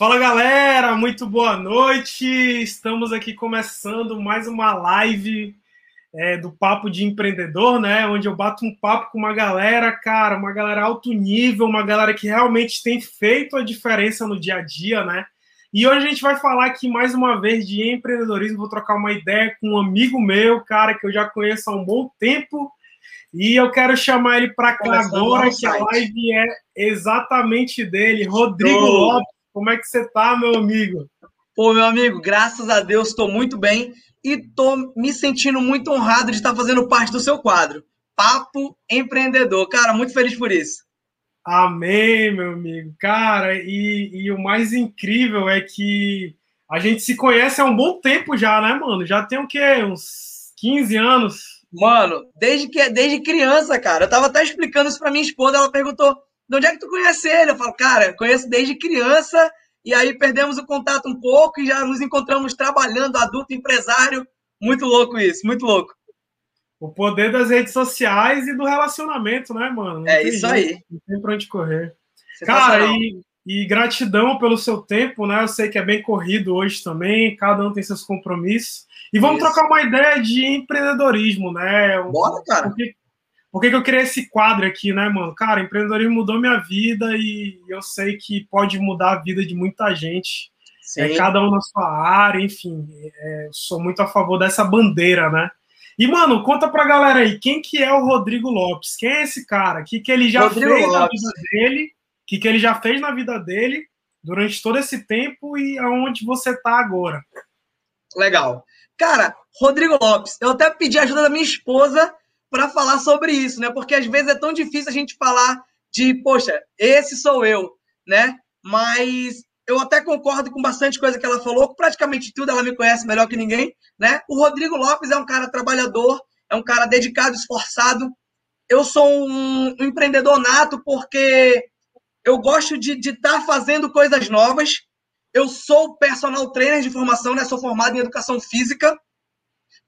Fala galera, muito boa noite. Estamos aqui começando mais uma live é, do Papo de Empreendedor, né? Onde eu bato um papo com uma galera, cara, uma galera alto nível, uma galera que realmente tem feito a diferença no dia a dia, né? E hoje a gente vai falar aqui mais uma vez de empreendedorismo. Vou trocar uma ideia com um amigo meu, cara, que eu já conheço há um bom tempo. E eu quero chamar ele para cá agora, que a live é exatamente dele, Rodrigo. Lopes. Como é que você tá, meu amigo? Pô, meu amigo, graças a Deus estou muito bem e estou me sentindo muito honrado de estar fazendo parte do seu quadro. Papo Empreendedor. Cara, muito feliz por isso. Amém, meu amigo. Cara, e, e, o mais incrível é que a gente se conhece há um bom tempo já, né, mano? Já tem o quê? Uns 15 anos? Mano, desde, que, desde criança, cara. Eu tava até explicando isso pra minha esposa, ela perguntou: de onde é que tu conhece ele? Eu falo, cara, conheço desde criança, e aí perdemos o contato um pouco e já nos encontramos trabalhando, adulto, empresário. Muito louco isso, muito louco. O poder das redes sociais e do relacionamento, né, mano? Não é isso jeito, aí. Não tem pra onde correr. Cara, e, e gratidão pelo seu tempo, né? Eu sei que é bem corrido hoje também, cada um tem seus compromissos. E vamos isso. trocar uma ideia de empreendedorismo, né? Bora, cara. Porque por que, que eu criei esse quadro aqui, né, mano? Cara, empreendedorismo mudou minha vida e eu sei que pode mudar a vida de muita gente. É, cada um na sua área, enfim. É, sou muito a favor dessa bandeira, né? E, mano, conta pra galera aí, quem que é o Rodrigo Lopes? Quem é esse cara? O que, que ele já Rodrigo fez Lopes. na vida dele? O que, que ele já fez na vida dele durante todo esse tempo e aonde você tá agora? Legal. Cara, Rodrigo Lopes, eu até pedi ajuda da minha esposa para falar sobre isso, né? Porque às vezes é tão difícil a gente falar de, poxa, esse sou eu, né? Mas eu até concordo com bastante coisa que ela falou, praticamente tudo ela me conhece melhor que ninguém, né? O Rodrigo Lopes é um cara trabalhador, é um cara dedicado, esforçado. Eu sou um, empreendedor nato porque eu gosto de estar tá fazendo coisas novas. Eu sou personal trainer de formação, né? Sou formado em educação física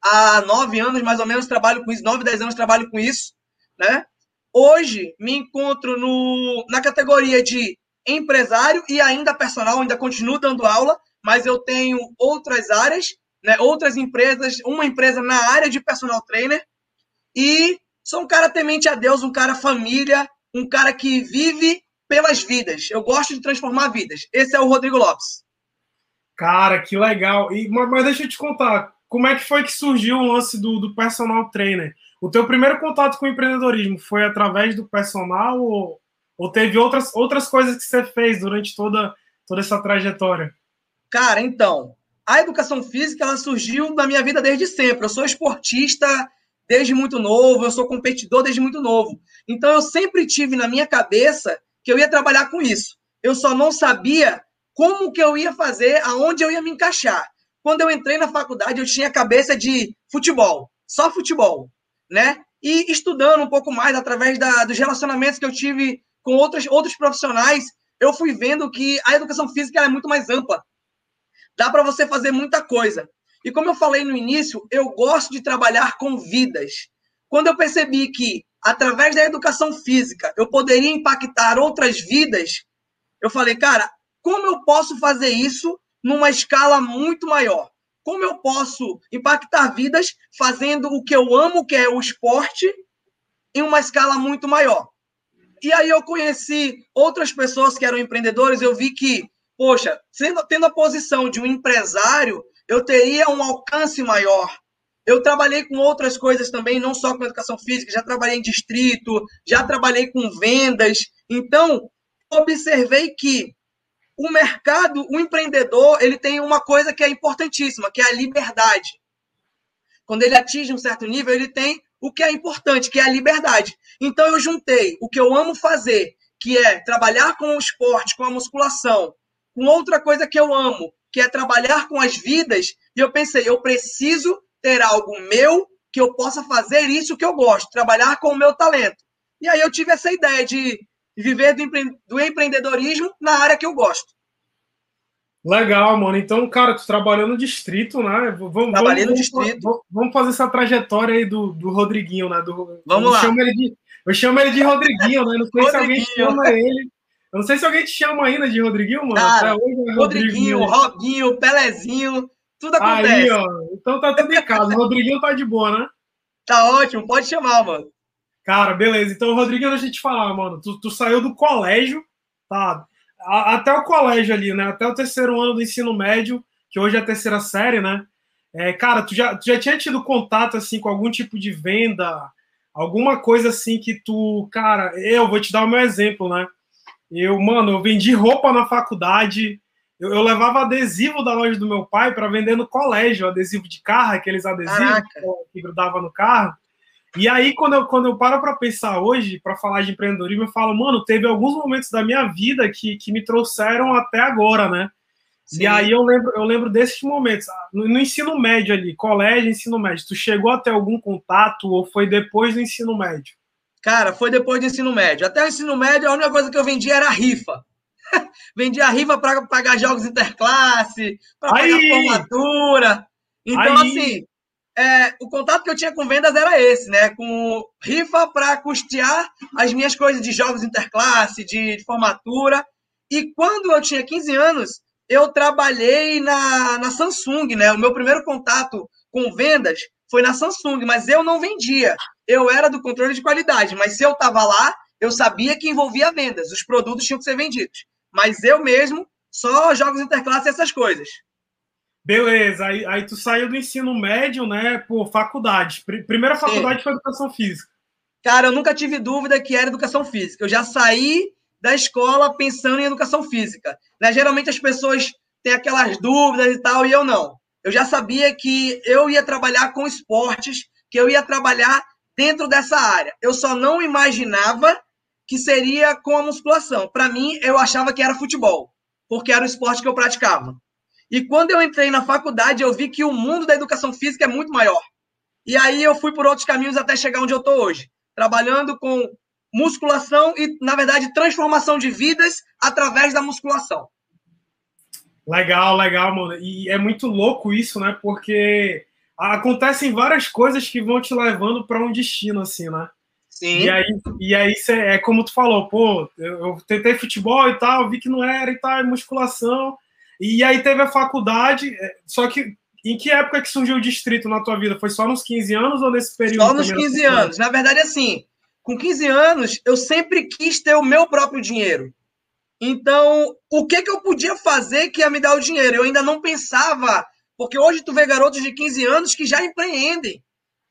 há nove anos, mais ou menos, trabalho com isso, nove, dez anos trabalho com isso, né? Hoje me encontro no, na categoria de empresário e ainda personal, ainda continuo dando aula, mas eu tenho outras áreas, né, outras empresas, uma empresa na área de personal trainer e sou um cara temente a Deus, um cara família, um cara que vive pelas vidas. Eu gosto de transformar vidas. Esse é o Rodrigo Lopes. Cara, que legal. E, mas deixa eu te contar, como é que foi que surgiu o lance do, do personal trainer? O teu primeiro contato com o empreendedorismo foi através do personal ou, ou teve outras, outras coisas que você fez durante toda, toda essa trajetória? Cara, então, a educação física ela surgiu na minha vida desde sempre. Eu sou esportista desde muito novo, eu sou competidor desde muito novo. Então eu sempre tive na minha cabeça que eu ia trabalhar com isso. Eu só não sabia como que eu ia fazer, aonde eu ia me encaixar. Quando eu entrei na faculdade, eu tinha cabeça de futebol, só futebol, né? E estudando um pouco mais através da, dos relacionamentos que eu tive com outros, outros profissionais, eu fui vendo que a educação física é muito mais ampla. Dá para você fazer muita coisa. E como eu falei no início, eu gosto de trabalhar com vidas. Quando eu percebi que, através da educação física, eu poderia impactar outras vidas, eu falei, cara, como eu posso fazer isso numa escala muito maior. Como eu posso impactar vidas fazendo o que eu amo, que é o esporte, em uma escala muito maior? E aí eu conheci outras pessoas que eram empreendedores, eu vi que, poxa, sendo, tendo a posição de um empresário, eu teria um alcance maior. Eu trabalhei com outras coisas também, não só com educação física, já trabalhei em distrito, já trabalhei com vendas. Então, observei que o mercado, o empreendedor, ele tem uma coisa que é importantíssima, que é a liberdade. Quando ele atinge um certo nível, ele tem o que é importante, que é a liberdade. Então eu juntei o que eu amo fazer, que é trabalhar com o esporte, com a musculação, com outra coisa que eu amo, que é trabalhar com as vidas, e eu pensei, eu preciso ter algo meu que eu possa fazer isso que eu gosto, trabalhar com o meu talento. E aí eu tive essa ideia de viver do, empre... do empreendedorismo na área que eu gosto. Legal, mano. Então, cara, tu trabalhou no distrito, né? Vamos, Trabalhei vamos, no distrito. Vamos, vamos, fazer essa trajetória aí do, do Rodriguinho, né? Do, vamos eu lá. Chamo ele de, eu chamo ele de Rodriguinho, né? Não sei se alguém chama ele. Eu não sei se alguém te chama ainda de Rodriguinho, mano. Cara, é Rodriguinho, Robinho, Pelezinho, tudo acontece. Aí, ó. Então tá tudo em casa. O Rodriguinho tá de boa, né? Tá ótimo, pode chamar, mano. Cara, beleza. Então, Rodriguinho, deixa eu te falar, mano. Tu, tu saiu do colégio, tá? A, até o colégio ali, né? Até o terceiro ano do ensino médio, que hoje é a terceira série, né? É, cara, tu já, tu já tinha tido contato, assim, com algum tipo de venda, alguma coisa assim que tu, cara, eu vou te dar o meu exemplo, né? Eu, mano, eu vendi roupa na faculdade, eu, eu levava adesivo da loja do meu pai para vender no colégio, adesivo de carro, aqueles adesivos Caraca. que grudava no carro. E aí, quando eu, quando eu paro para pensar hoje, para falar de empreendedorismo, eu falo, mano, teve alguns momentos da minha vida que, que me trouxeram até agora, né? Sim. E aí eu lembro, eu lembro desses momentos. No, no, ensino médio ali, colégio, ensino médio, tu chegou a ter algum contato ou foi depois do ensino médio? Cara, foi depois do ensino médio. Até o ensino médio, a única coisa que eu vendia era rifa. vendia rifa para pagar jogos interclasse, para pagar formatura. Então, aí. assim, é, o contato que eu tinha com vendas era esse, né? Com rifa para custear as minhas coisas de jogos interclasse, de, de, formatura. E quando eu tinha 15 anos, eu trabalhei na, na Samsung, né? O meu primeiro contato com vendas foi na Samsung, mas eu não vendia. Eu era do controle de qualidade, mas se eu estava lá, eu sabia que envolvia vendas. Os produtos tinham que ser vendidos. Mas eu mesmo, só jogos interclasse e essas coisas. Beleza, aí, aí tu saiu do ensino médio, né, por faculdade. Primeira faculdade Sim. foi educação física. Cara, eu nunca tive dúvida que era educação física. Eu já saí da escola pensando em educação física. Né? Geralmente as pessoas têm aquelas dúvidas e tal, e eu não. Eu já sabia que eu ia trabalhar com esportes, que eu ia trabalhar dentro dessa área. Eu só não imaginava que seria com a musculação. Para mim, eu achava que era futebol, porque era o esporte que eu praticava. E quando eu entrei na faculdade, eu vi que o mundo da educação física é muito maior. E aí eu fui por outros caminhos até chegar onde eu estou hoje, trabalhando com musculação e, na verdade, transformação de vidas através da musculação. Legal, legal, mano. E é muito louco isso, né? Porque acontecem várias coisas que vão te levando para um destino, assim, né? Sim. E aí, e aí cê, é como tu falou, pô, eu, eu, tentei futebol e tal, vi que não era e tal, é musculação. E aí teve a faculdade, é, só que em que época que surgiu o distrito na tua vida? Foi só nos 15 anos ou nesse período? Só nos 15 anos. Na verdade, assim, com 15 anos, eu sempre quis ter o meu próprio dinheiro. Então, o que, que eu podia fazer que ia me dar o dinheiro? Eu ainda não pensava, porque hoje tu vê garotos de 15 anos que já empreendem.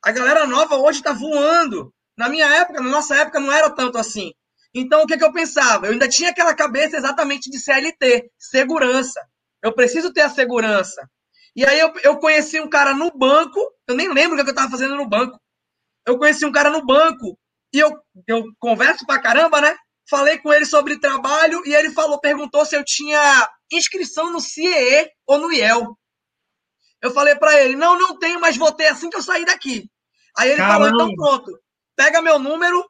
A galera nova hoje está voando. Na minha época, na nossa época, não era tanto assim. Então, o que, que eu pensava? Eu ainda tinha aquela cabeça exatamente de CLT, segurança. Eu preciso ter a segurança. E aí eu, eu conheci um cara no banco, eu nem lembro o que eu estava fazendo no banco. Eu conheci um cara no banco e eu, eu converso pra caramba, né? Falei com ele sobre trabalho e ele falou, perguntou se eu tinha inscrição no CIE ou no IEL. Eu falei para ele, não, não tenho, mas vou ter assim que eu sair daqui. Aí ele Caramba. falou, então pronto, pega meu número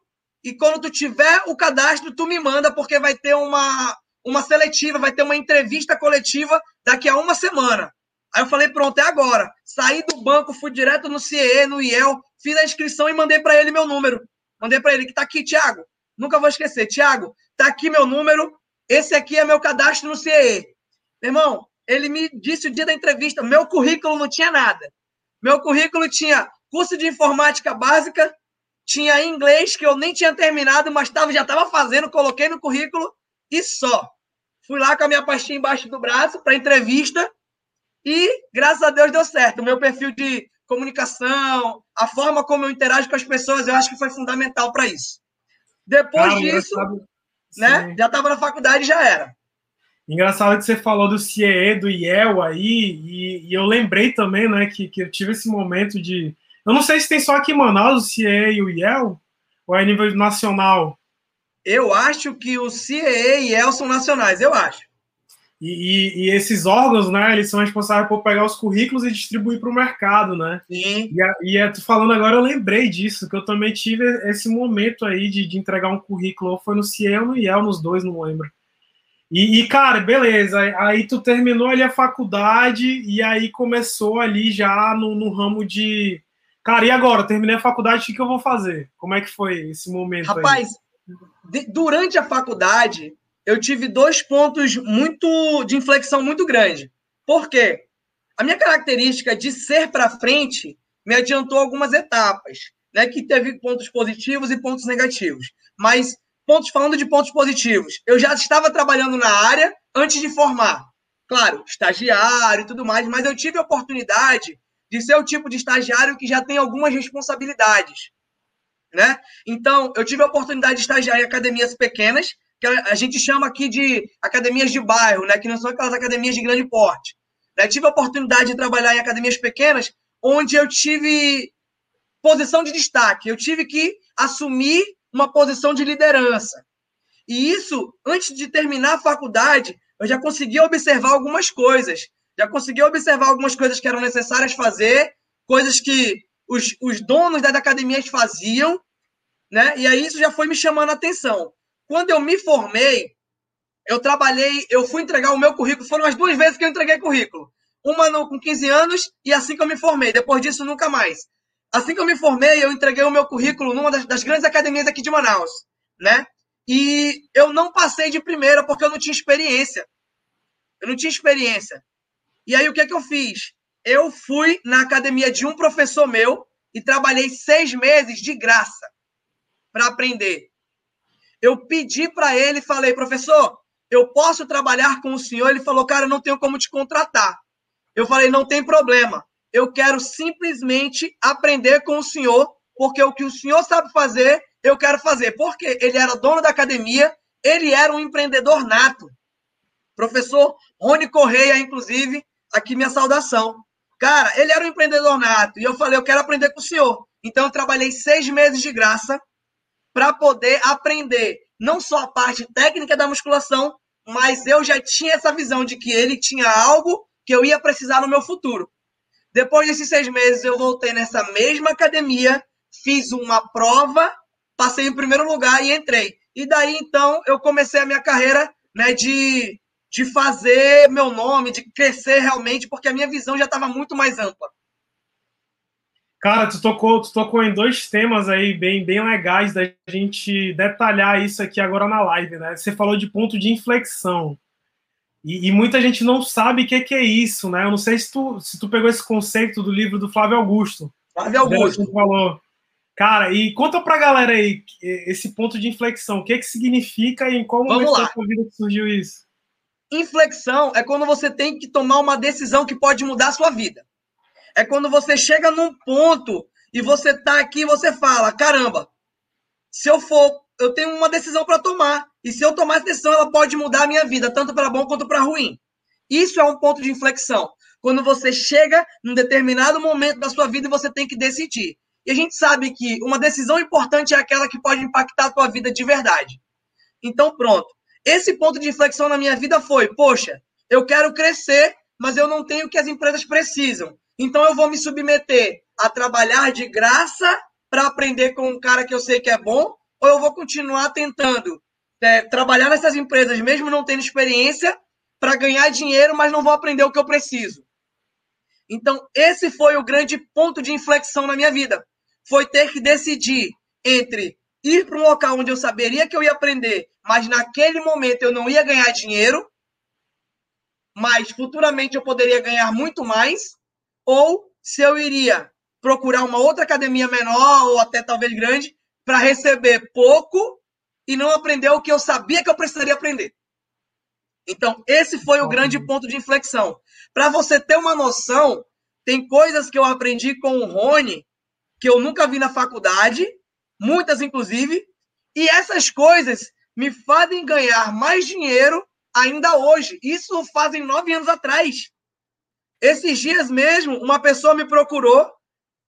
e quando tu tiver o cadastro, tu me manda, porque vai ter uma, uma seletiva, vai ter uma entrevista coletiva daqui a uma semana. Aí eu falei, pronto, é agora. Saí do banco, fui direto no CIE, no IEL, fiz a inscrição e mandei para ele meu número. Mandei para ele que tá aqui, Thiago. Nunca vou esquecer. Thiago, tá aqui meu número. Esse aqui é meu cadastro no CIE. Irmão, ele me disse o dia da entrevista, meu currículo não tinha nada. Meu currículo tinha curso de informática básica, tinha inglês que eu nem tinha terminado, mas tava, já estava fazendo, coloquei no currículo e só. Fui lá com a minha pastinha embaixo do braço para entrevista e, graças a Deus, deu certo. O meu perfil de comunicação, a forma como eu interajo com as pessoas, eu acho que foi fundamental para isso. Depois Cara, disso, né, já estava na faculdade e já era. Engraçado que você falou do CIE, do IEL aí, e, e, eu lembrei também, né, que, que eu tive esse momento de... Eu não sei se tem só aqui em Manaus o CIE e o IEL, ou é a nível nacional. Eu acho que o CIE e IEL são nacionais, eu acho. E, e, e, esses órgãos, né, eles são responsáveis por pegar os currículos e distribuir para o mercado, né? Sim. E, a, e a, tu falando agora, eu lembrei disso, que eu também tive esse momento aí de, de entregar um currículo, ou foi no CIE ou no IEL, nos dois, não lembro. E, e, cara, beleza, aí tu terminou ali a faculdade e aí começou ali já no, no ramo de... Cara, e agora? Terminei a faculdade, o que, que eu vou fazer? Como é que foi esse momento Rapaz, aí? De, durante a faculdade, eu tive dois pontos muito de inflexão muito grande. Por quê? A minha característica de ser para frente me adiantou algumas etapas, né, que teve pontos positivos e pontos negativos. Mas pontos falando de pontos positivos, eu já estava trabalhando na área antes de formar. Claro, estagiário e tudo mais, mas eu tive a oportunidade de ser o tipo de estagiário que já tem algumas responsabilidades, né? Então, eu tive a oportunidade de estagiar em academias pequenas, que a gente chama aqui de academias de bairro, né? Que não são aquelas academias de grande porte. Eu tive a oportunidade de trabalhar em academias pequenas, onde eu tive posição de destaque. Eu tive que assumir uma posição de liderança. E isso, antes de terminar a faculdade, eu já consegui observar algumas coisas. Já consegui observar algumas coisas que eram necessárias fazer, coisas que os, os donos das academias faziam, né? E aí isso já foi me chamando a atenção. Quando eu me formei, eu trabalhei, eu fui entregar o meu currículo, foram as duas vezes que eu entreguei currículo. Uma no, com 15 anos e assim que eu me formei. Depois disso, nunca mais. Assim que eu me formei, eu entreguei o meu currículo numa das, das grandes academias aqui de Manaus, né? E eu não passei de primeira porque eu não tinha experiência. Eu não tinha experiência. E aí o que, é que eu fiz? Eu fui na academia de um professor meu e trabalhei seis meses de graça para aprender. Eu pedi para ele falei, professor, eu posso trabalhar com o senhor? Ele falou, cara, eu não tenho como te contratar. Eu falei, não tem problema. Eu quero simplesmente aprender com o senhor, porque o que o senhor sabe fazer, eu quero fazer. Porque ele era dono da academia, ele era um empreendedor nato. Professor Rony Correia, inclusive, aqui minha saudação. Cara, ele era um empreendedor nato e eu falei, eu quero aprender com o senhor. Então, eu trabalhei seis meses de graça para poder aprender não só a parte técnica da musculação, mas eu já tinha essa visão de que ele tinha algo que eu ia precisar no meu futuro. Depois desses seis meses, eu voltei nessa mesma academia, fiz uma prova, passei em primeiro lugar e entrei. E daí, então, eu comecei a minha carreira né, de, de fazer meu nome, de crescer realmente, porque a minha visão já estava muito mais ampla. Cara, tu tocou, tu tocou em dois temas aí bem, bem legais da gente detalhar isso aqui agora na live, né? Você falou de ponto de inflexão. E, e muita gente não sabe o que, que, é isso, né? Eu não sei se tu, se tu pegou esse conceito do livro do Flávio Augusto. Flávio Augusto. Falou. Cara, e conta pra galera aí esse ponto de inflexão. O que, que significa e em qual momento da sua vida que surgiu isso? Inflexão é quando você tem que tomar uma decisão que pode mudar a sua vida. É quando você chega num ponto e você tá aqui e você fala: caramba, se eu for, eu tenho uma decisão para tomar. E se eu tomar essa decisão, ela pode mudar a minha vida, tanto para bom quanto para ruim. Isso é um ponto de inflexão. Quando você chega num determinado momento da sua vida e você tem que decidir. E a gente sabe que uma decisão importante é aquela que pode impactar a tua vida de verdade. Então, pronto. Esse ponto de inflexão na minha vida foi: poxa, eu quero crescer, mas eu não tenho o que as empresas precisam. Então eu vou me submeter a trabalhar de graça para aprender com um cara que eu sei que é bom, ou eu vou continuar tentando é, trabalhar nessas empresas, mesmo não tendo experiência, para ganhar dinheiro, mas não vou aprender o que eu preciso. Então, esse foi o grande ponto de inflexão na minha vida. Foi ter que decidir entre ir para um local onde eu saberia que eu ia aprender, mas naquele momento eu não ia ganhar dinheiro, mas futuramente eu poderia ganhar muito mais, ou se eu iria procurar uma outra academia menor ou até talvez grande para receber pouco e não aprender o que eu sabia que eu precisaria aprender. Então, esse foi o grande ponto de inflexão. Para você ter uma noção, tem coisas que eu aprendi com o Rony que eu nunca vi na faculdade, muitas inclusive, e essas coisas me fazem ganhar mais dinheiro ainda hoje. Isso fazem nove anos atrás. Esses dias mesmo, uma pessoa me procurou,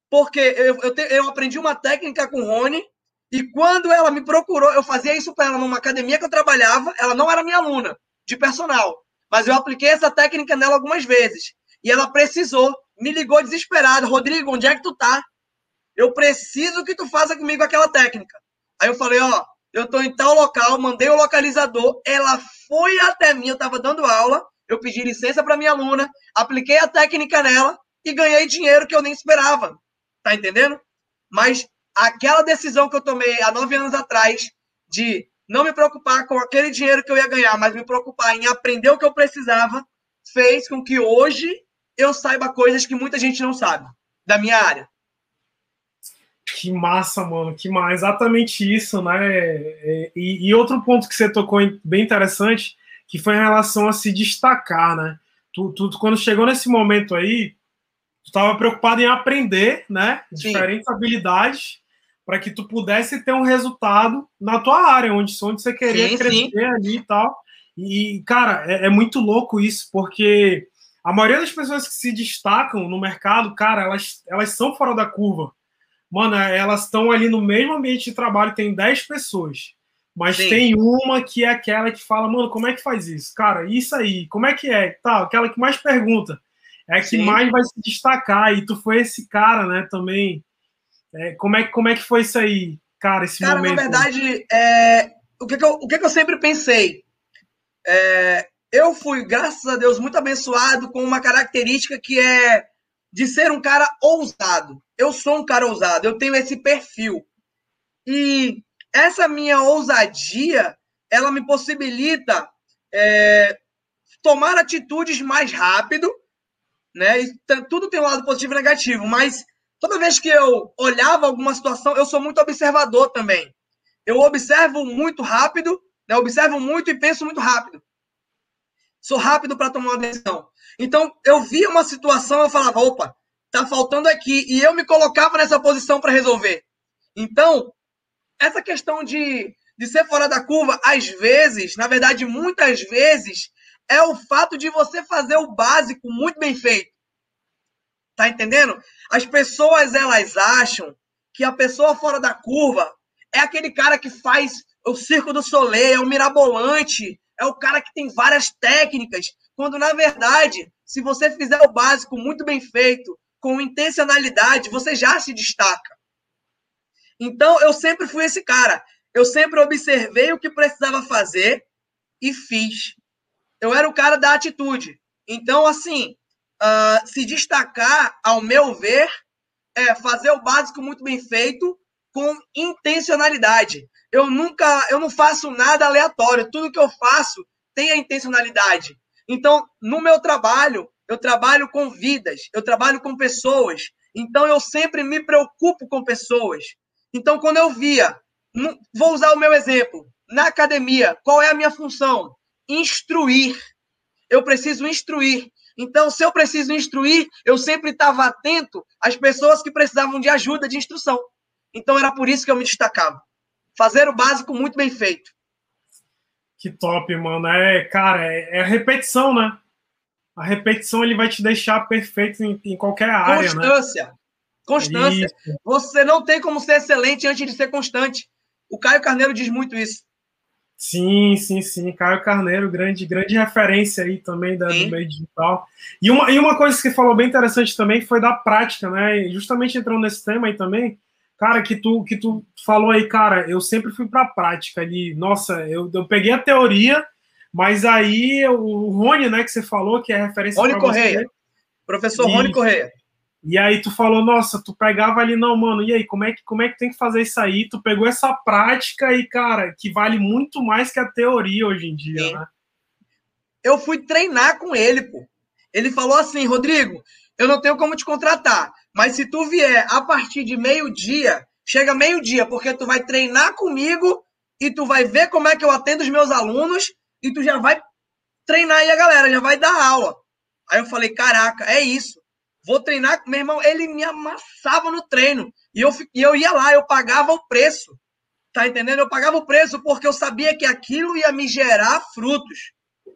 porque eu, eu, te, eu aprendi uma técnica com o Rony, e quando ela me procurou, eu fazia isso para ela numa academia que eu trabalhava, ela não era minha aluna de personal, mas eu apliquei essa técnica nela algumas vezes. E ela precisou, me ligou desesperada, Rodrigo, onde é que tu tá? Eu preciso que tu faça comigo aquela técnica. Aí eu falei, ó, eu tô em tal local, mandei o localizador, ela foi até mim, eu tava dando aula, eu pedi licença para minha aluna, apliquei a técnica nela e ganhei dinheiro que eu nem esperava. Tá entendendo? Mas aquela decisão que eu tomei há nove anos atrás de não me preocupar com aquele dinheiro que eu ia ganhar, mas me preocupar em aprender o que eu precisava, fez com que hoje eu saiba coisas que muita gente não sabe da minha área. Que massa, mano, que massa. Exatamente isso, né? É, e, e, outro ponto que você tocou bem interessante, que foi em relação a se destacar, né? Tu, tu quando chegou nesse momento aí, tu estava preocupado em aprender, né? Sim. Diferentes habilidades para que tu pudesse ter um resultado na tua área, onde, onde você queria sim, crescer sim. ali e tal. E, cara, é, é, muito louco isso, porque a maioria das pessoas que se destacam no mercado, cara, elas, elas são fora da curva. Mano, elas estão ali no mesmo ambiente de trabalho, tem 10 pessoas. Mas Sim. tem uma que é aquela que fala, mano, como é que faz isso? Cara, isso aí, como é que é? Tá, aquela que mais pergunta. É que Sim. mais vai se destacar. E tu foi esse cara, né, também é, como, é, como é que foi isso aí, cara, esse cara, momento? na verdade, é, o, que, que, eu, o que, que eu sempre pensei? É, eu fui, graças a Deus, muito abençoado com uma característica que é de ser um cara ousado. Eu sou um cara ousado, eu tenho esse perfil. E essa minha ousadia, ela me possibilita é, tomar atitudes mais rápido, né? E tudo tem um lado positivo e negativo, mas Toda vez que eu olhava alguma situação, eu sou muito observador também. Eu observo muito rápido, né? observo muito e penso muito rápido. Sou rápido para tomar uma decisão. Então, eu via uma situação, eu falava, opa, tá faltando aqui. E eu me colocava nessa posição para resolver. Então, essa questão de, de ser fora da curva, às vezes, na verdade, muitas vezes, é o fato de você fazer o básico muito bem feito. Tá entendendo? As pessoas elas acham que a pessoa fora da curva é aquele cara que faz o circo do Soleil, é o mirabolante, é o cara que tem várias técnicas, quando na verdade, se você fizer o básico muito bem feito, com intencionalidade, você já se destaca. Então, eu sempre fui esse cara. Eu sempre observei o que precisava fazer e fiz. Eu era o cara da atitude. Então, assim, uh, se destacar, ao meu ver, é fazer o básico muito bem feito com intencionalidade. Eu nunca, eu não faço nada aleatório. Tudo que eu faço tem a intencionalidade. Então, no meu trabalho, eu trabalho com vidas, eu trabalho com pessoas. Então, eu sempre me preocupo com pessoas. Então, quando eu via, vou usar o meu exemplo, na academia, qual é a minha função? Instruir. Eu preciso instruir. Então, se eu preciso instruir, eu sempre estava atento às pessoas que precisavam de ajuda, de instrução. Então, era por isso que eu me destacava. Fazer o básico muito bem feito. Que top, mano. É, cara, é, é repetição, né? A repetição ele vai te deixar perfeito em, em qualquer área. Né? Constância. Né? Constância. Isso. Você não tem como ser excelente antes de ser constante. O Caio Carneiro diz muito isso. Sim, sim, sim. Caio Carneiro, grande, grande referência aí também da, do meio digital. E uma, e uma coisa que você falou bem interessante também foi da prática, né? justamente entrando nesse tema aí também, cara, que tu, que tu falou aí, cara, eu sempre fui para a prática ali. Nossa, eu, eu peguei a teoria, mas aí o Rony, né, que você falou, que é referência. Rony Correia. Você, Professor e, Rony Correia. E aí tu falou, nossa, tu pegava ali, não, mano, e aí, como é que, como é que tem que fazer isso aí? Tu pegou essa prática e, cara, que vale muito mais que a teoria hoje em dia, Sim. né? Eu fui treinar com ele, pô. Ele falou assim, Rodrigo, eu não tenho como te contratar, mas se tu vier a partir de meio-dia, chega meio-dia, porque tu vai treinar comigo e tu vai ver como é que eu atendo os meus alunos e tu já vai treinar aí a galera, já vai dar aula. Aí eu falei, caraca, é isso vou treinar. Meu irmão, ele me amassava no treino. E eu, e eu ia lá, eu pagava o preço. Tá entendendo? Eu pagava o preço porque eu sabia que aquilo ia me gerar frutos.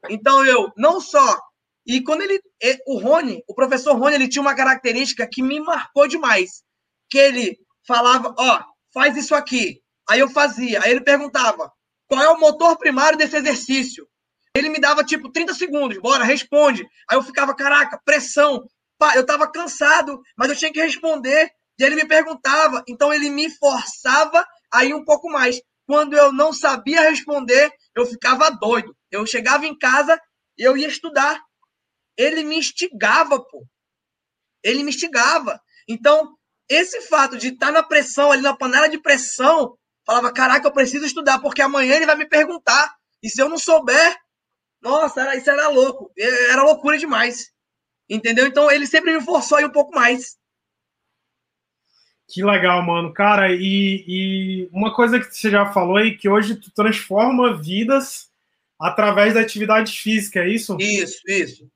Então eu não só. E quando ele. O Rony, o professor Rony, ele tinha uma característica que me marcou demais. Que ele falava: Ó, faz isso aqui. Aí eu fazia. Aí ele perguntava: qual é o motor primário desse exercício? Ele me dava tipo 30 segundos, bora, responde. Aí eu ficava, caraca, pressão eu estava cansado, mas eu tinha que responder. E ele me perguntava, então ele me forçava a ir um pouco mais. Quando eu não sabia responder, eu ficava doido. Eu chegava em casa eu ia estudar. Ele me instigava, pô. Ele me instigava. Então, esse fato de estar tá na pressão, ali na panela de pressão, falava, caraca, eu preciso estudar, porque amanhã ele vai me perguntar. E se eu não souber, nossa, era, isso era louco. Era loucura demais. Entendeu? Então ele sempre me forçou aí um pouco mais. Que legal, mano. Cara, e, e, uma coisa que você já falou aí, que hoje tu transforma vidas através da atividade física, é isso? Isso, isso.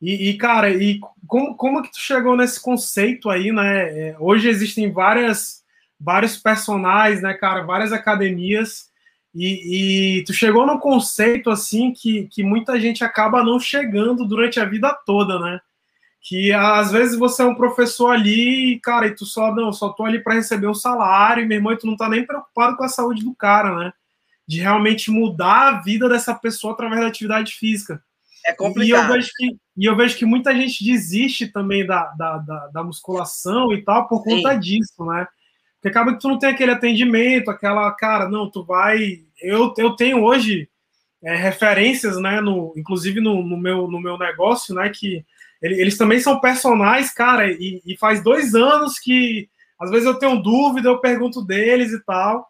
E, e cara, e como, como que tu chegou nesse conceito aí, né? É, hoje existem várias, vários personagens, né, cara, várias academias, e, e tu chegou num conceito, assim, que, que muita gente acaba não chegando durante a vida toda, né? que às vezes você é um professor ali, cara, e tu só não, só tô ali para receber um salário, e meu irmão, e tu não tá nem preocupado com a saúde do cara, né? De realmente mudar a vida dessa pessoa através da atividade física. É complicado. E eu vejo que, e eu vejo que muita gente desiste também da, da, da, da musculação e tal por conta Sim. disso, né? Porque acaba que tu não tem aquele atendimento, aquela, cara, não, tu vai. Eu, eu tenho hoje é, referências, né, no, inclusive no, no, meu, no meu negócio, né, que eles também são personagens, cara, e, e, faz dois anos que às vezes eu tenho dúvida, eu pergunto deles e tal.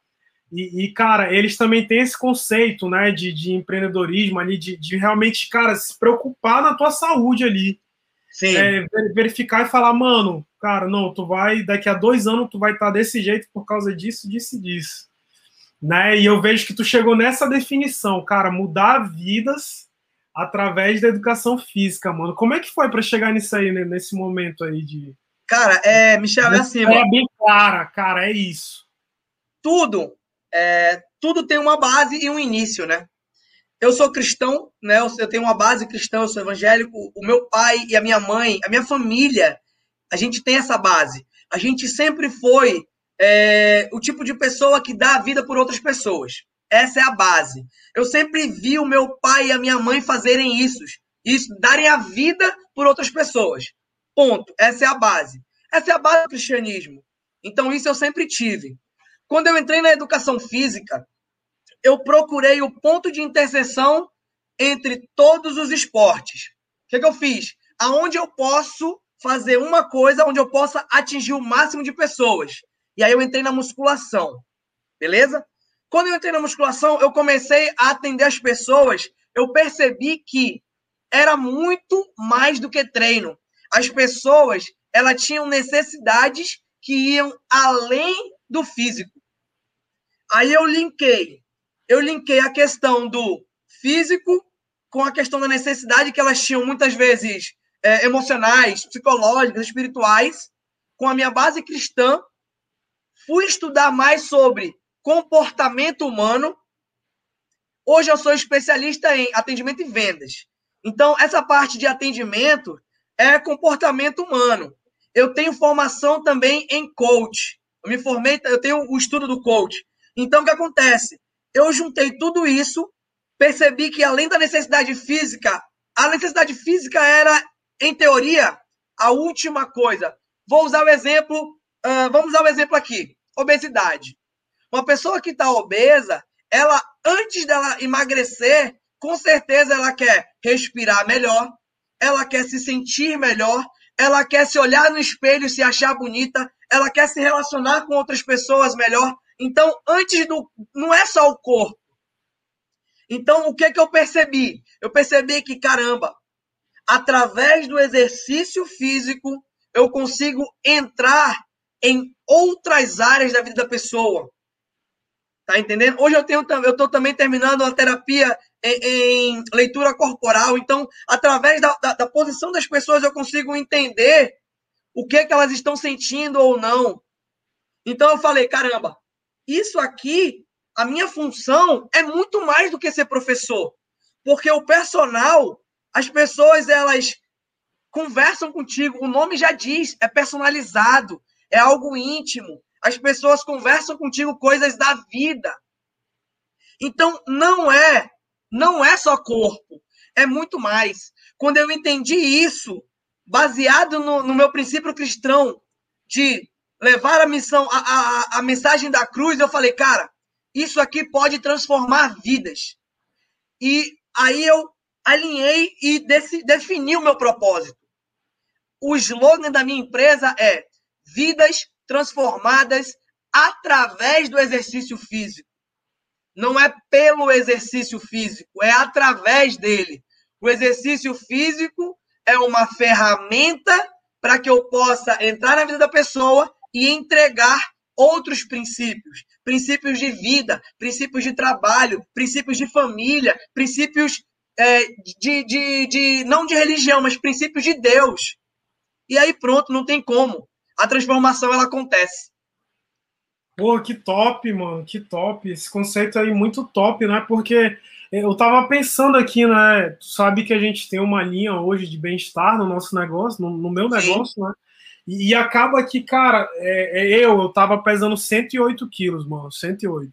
E, e cara, eles também têm esse conceito, né, de, de empreendedorismo ali, de, de, realmente, cara, se preocupar na tua saúde ali. Sim. É, verificar e falar, mano, cara, não, tu vai, daqui a dois anos tu vai estar desse jeito por causa disso, disso e disso. Né? E eu vejo que tu chegou nessa definição, cara, mudar vidas através da educação física, mano. Como é que foi para chegar nisso aí, né, nesse momento aí de. Cara, é, Michel, é assim, É bem clara, cara, é isso. Tudo, é, tudo tem uma base e um início, né? Eu sou cristão, né? Eu tenho uma base cristã, eu sou evangélico. O meu pai e a minha mãe, a minha família, a gente tem essa base. A gente sempre foi é, o tipo de pessoa que dá a vida por outras pessoas. Essa é a base. Eu sempre vi o meu pai e a minha mãe fazerem isso, isso, darem a vida por outras pessoas. Ponto. Essa é a base. Essa é a base do cristianismo. Então isso eu sempre tive. Quando eu entrei na educação física, eu procurei o ponto de interseção entre todos os esportes. O que, que eu fiz? Aonde eu posso fazer uma coisa onde eu possa atingir o máximo de pessoas. E aí eu entrei na musculação. Beleza? Quando eu entrei na musculação, eu comecei a atender as pessoas, eu percebi que era muito mais do que treino. As pessoas, elas tinham necessidades que iam além do físico. Aí eu linkei, eu linkei a questão do físico com a questão da necessidade que elas tinham muitas vezes é, emocionais, psicológicas, espirituais, com a minha base cristã. Fui estudar mais sobre comportamento humano. Hoje eu sou especialista em atendimento e vendas. Então, essa parte de atendimento é comportamento humano. Eu tenho formação também em coach. Eu me formei, eu tenho o estudo do coach. Então, o que acontece? Eu juntei tudo isso, percebi que além da necessidade física, a necessidade física era, em teoria, a última coisa. Vou usar o exemplo, uh, vamos usar o exemplo aqui: obesidade. Uma pessoa que está obesa, ela, antes dela emagrecer, com certeza ela quer respirar melhor, ela quer se sentir melhor, ela quer se olhar no espelho e se achar bonita, ela quer se relacionar com outras pessoas melhor. Então, antes do. Não é só o corpo. Então, o que, que eu percebi? Eu percebi que, caramba, através do exercício físico, eu consigo entrar em outras áreas da vida da pessoa. Tá entendendo? Hoje eu tenho eu estou também terminando a terapia em, em, leitura corporal. Então, através da, da, da, posição das pessoas, eu consigo entender o que, que elas estão sentindo ou não. Então eu falei, caramba, isso aqui, a minha função é muito mais do que ser professor. Porque o personal, as pessoas, elas conversam contigo, o nome já diz, é personalizado, é algo íntimo. As pessoas conversam contigo coisas da vida. Então, não é, não é só corpo, é muito mais. Quando eu entendi isso, baseado no, no meu princípio cristão de levar a missão, a, a, a mensagem da cruz, eu falei, cara, isso aqui pode transformar vidas. E aí eu alinhei e defini o meu propósito. O slogan da minha empresa é vidas transformadas através do exercício físico. Não é pelo exercício físico, é através dele. O exercício físico é uma ferramenta para que eu possa entrar na vida da pessoa e entregar outros princípios, princípios de vida, princípios de trabalho, princípios de família, princípios é, de, de, de, não de religião, mas princípios de Deus. E aí pronto, não tem como. A transformação ela acontece. Pô, que top, mano, que top. Esse conceito aí muito top, né? Porque eu tava pensando aqui, né? Tu sabe que a gente tem uma linha hoje de bem-estar no nosso negócio, no, no meu negócio, Sim. né? E, e, acaba que, cara, é, é, eu, eu tava pesando 108 quilos, mano, 108.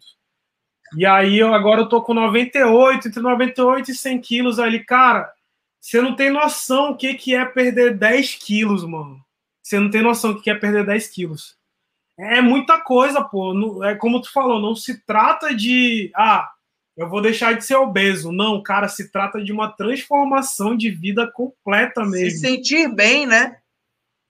E aí eu agora eu tô com 98, entre 98 e 100 quilos ali, cara. Você não tem noção o que, que é perder 10 quilos, mano. Você não tem noção o que é perder 10 quilos. É muita coisa, pô. É como tu falou, não se trata de. Ah, eu vou deixar de ser obeso. Não, cara, se trata de uma transformação de vida completa mesmo. Se sentir bem, né?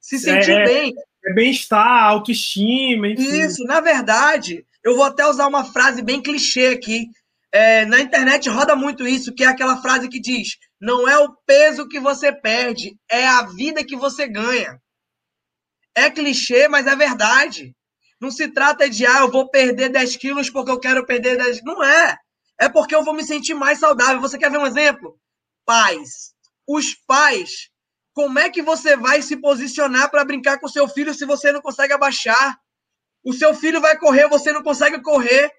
Se sentir é, bem. É bem-estar, autoestima, enfim. Isso, na verdade, eu vou até usar uma frase bem clichê aqui. É, na internet roda muito isso, que é aquela frase que diz: não é o peso que você perde, é a vida que você ganha. É clichê, mas é verdade. Não se trata de, ah, eu vou perder 10 quilos porque eu quero perder 10. Não é. É porque eu vou me sentir mais saudável. Você quer ver um exemplo? Pais. Os pais. Como é que você vai se posicionar para brincar com seu filho se você não consegue abaixar? O seu filho vai correr, você não consegue correr.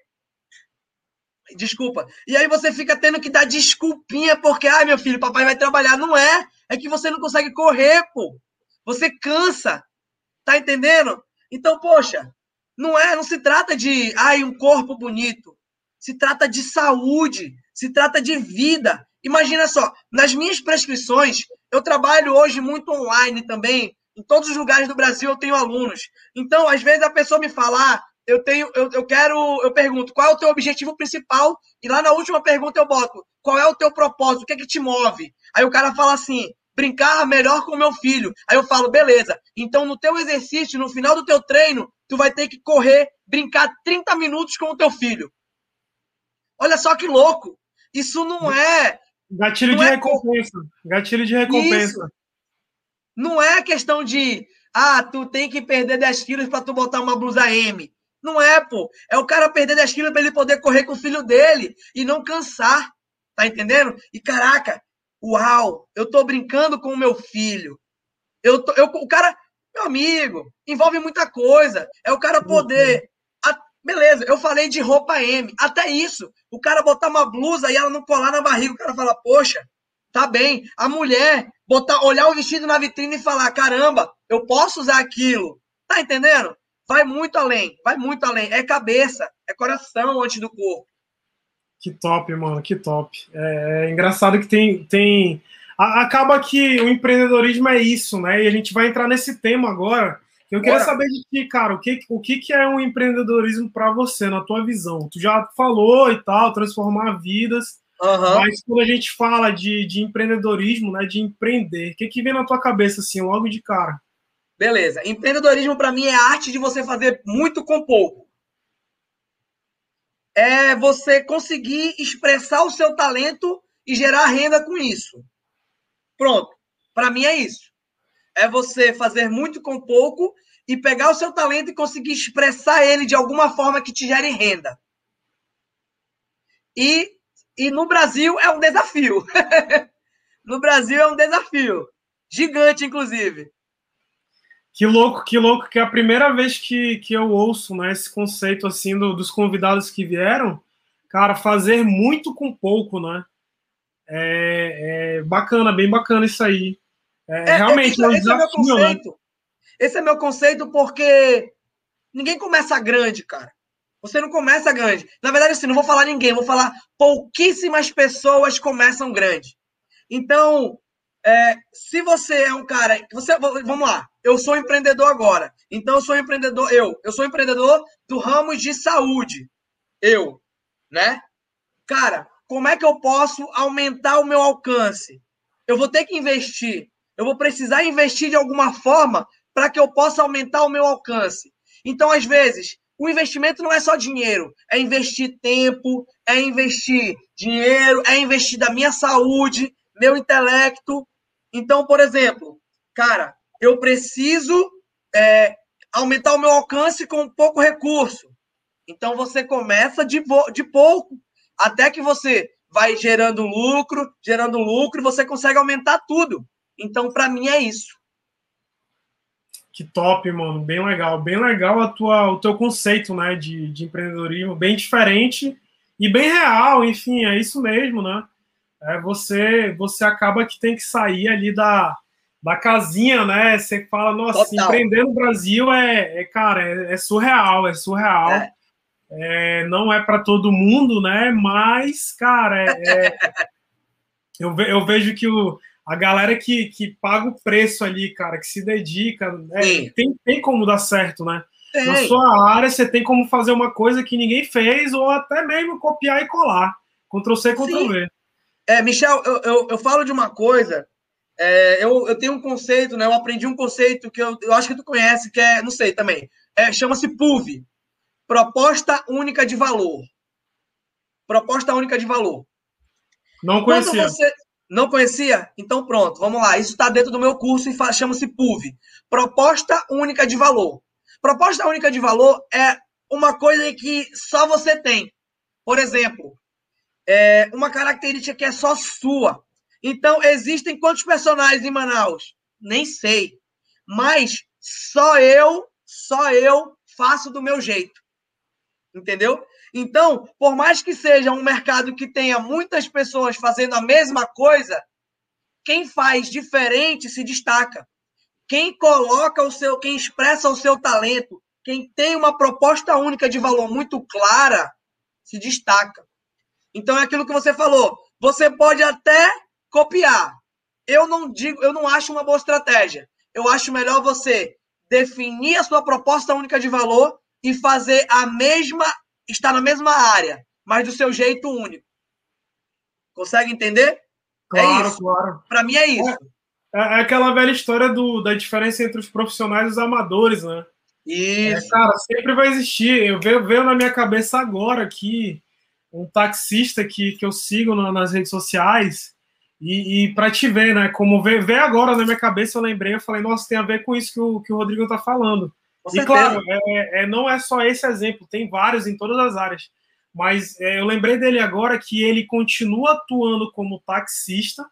Desculpa. E aí você fica tendo que dar desculpinha porque, ah, meu filho, papai vai trabalhar. Não é. É que você não consegue correr, pô. Você cansa. Tá entendendo? Então, poxa, não é, não se trata de, ai, um corpo bonito. Se trata de saúde, se trata de vida. Imagina só, nas minhas prescrições, eu trabalho hoje muito online também. Em todos os lugares do Brasil eu tenho alunos. Então, às vezes a pessoa me fala, ah, eu tenho, eu, eu quero, eu pergunto, qual é o teu objetivo principal? E lá na última pergunta eu boto, qual é o teu propósito? O que é que te move? Aí o cara fala assim, brincar melhor com o meu filho. Aí eu falo, beleza. Então, no teu exercício, no final do teu treino, tu vai ter que correr, brincar 30 minutos com o teu filho. Olha só que louco. Isso não é. Gatilho não de é... recompensa. Gatilho de recompensa. Isso. Não é questão de. Ah, tu tem que perder 10 quilos para tu botar uma blusa M. Não é, pô. É o cara perder 10 quilos para ele poder correr com o filho dele e não cansar. Tá entendendo? E caraca, Uau, eu tô brincando com o meu filho. Eu, tô, eu o cara, meu amigo, envolve muita coisa. É o cara poder. A, beleza, eu falei de roupa M. Até isso. O cara botar uma blusa e ela não colar na barriga, o cara fala, poxa, tá bem. A mulher botar, olhar o vestido na vitrine e falar, caramba, eu posso usar aquilo. Tá entendendo? Vai muito além, vai muito além. É cabeça, é coração antes do corpo. Que top, mano, que top. É, é engraçado que tem, tem. Acaba que o empreendedorismo é isso, né? E a gente vai entrar nesse tema agora. Eu queria Bora. saber de ti, cara, o que, o que, que é um empreendedorismo para você, na tua visão? Tu já falou e tal, transformar vidas, uhum. mas quando a gente fala de, de empreendedorismo, né, de empreender, o que, que vem na tua cabeça, assim, logo de cara? Beleza. Empreendedorismo, para mim, é a arte de você fazer muito com pouco é você conseguir expressar o seu talento e gerar renda com isso. Pronto. Para mim é isso. É você fazer muito com pouco e pegar o seu talento e conseguir expressar ele de alguma forma que te gere renda. E, e no Brasil é um desafio. no Brasil é um desafio. Gigante, inclusive. Que louco, que louco, que é a primeira vez que, que eu ouço né, esse conceito assim do, dos convidados que vieram, cara, fazer muito com pouco, né? É, é bacana, bem bacana isso aí. É, é, é realmente é, um esse, é meu né? conceito. Né? Esse é meu conceito porque ninguém começa grande, cara. Você não começa grande. Na verdade, assim, não vou falar ninguém, vou falar pouquíssimas pessoas começam grande. Então, é, se você é um cara. Você, vamos lá, eu sou empreendedor agora. Então eu sou empreendedor, eu, eu sou empreendedor do ramo de saúde. Eu, né? Cara, como é que eu posso aumentar o meu alcance? Eu vou ter que investir. Eu vou precisar investir de alguma forma para que eu possa aumentar o meu alcance. Então, às vezes, o investimento não é só dinheiro, é investir tempo, é investir dinheiro, é investir da minha saúde, meu intelecto. Então, por exemplo, cara, eu preciso é, aumentar o meu alcance com pouco recurso. Então, você começa de, de pouco, até que você vai gerando lucro, gerando lucro, e você consegue aumentar tudo. Então, para mim, é isso. Que top, mano. Bem legal. Bem legal a tua, o teu conceito né, de, de empreendedorismo, bem diferente e bem real, enfim, é isso mesmo, né? É, você, você acaba que tem que sair ali da, da casinha, né? Você fala, nossa, Total. empreender no Brasil é, é cara, é, é, surreal, é surreal. É. É, não é para todo mundo, né? Mas, cara, é, é eu, ve, eu vejo que o, a galera que, que paga o preço ali, cara, que se dedica, é, tem, tem como dar certo, né? Tem. Na sua área, você tem como fazer uma coisa que ninguém fez, ou até mesmo copiar e colar. Ctrl C, Ctrl V. É, Michel, eu, eu, eu, falo de uma coisa. É, eu, eu tenho um conceito, né? Eu aprendi um conceito que eu, eu acho que tu conhece, que é, não sei também. É, Chama-se PUV Proposta Única de Valor. Proposta Única de Valor. Não conhecia. Quando você, não conhecia? Então pronto, vamos lá. Isso está dentro do meu curso e chama-se PUV. Proposta Única de Valor. Proposta Única de Valor é uma coisa que só você tem. Por exemplo, é uma característica que é só sua. Então, existem quantos personagens em Manaus? Nem sei. Mas só eu, só eu faço do meu jeito. Entendeu? Então, por mais que seja um mercado que tenha muitas pessoas fazendo a mesma coisa, quem faz diferente se destaca. Quem coloca o seu, quem expressa o seu talento, quem tem uma proposta única de valor muito clara, se destaca. Então é aquilo que você falou. Você pode até copiar. Eu não digo, eu não acho uma boa estratégia. Eu acho melhor você definir a sua proposta única de valor e fazer a mesma está na mesma área, mas do seu jeito único. Consegue entender? É claro, é isso. claro. Para mim é isso. É, é, aquela velha história do, da diferença entre os profissionais e os amadores, né? Isso. É, cara, sempre vai existir. Eu vejo, vejo na minha cabeça agora aqui um taxista que, que eu sigo na, nas redes sociais e, e para te ver, né? Como ver, ver agora na minha cabeça, eu lembrei, eu falei, nossa, tem a ver com isso que o, que o Rodrigo tá falando e claro, é, é, não é só esse exemplo, tem vários em todas as áreas. Mas é, eu lembrei dele agora que ele continua atuando como taxista,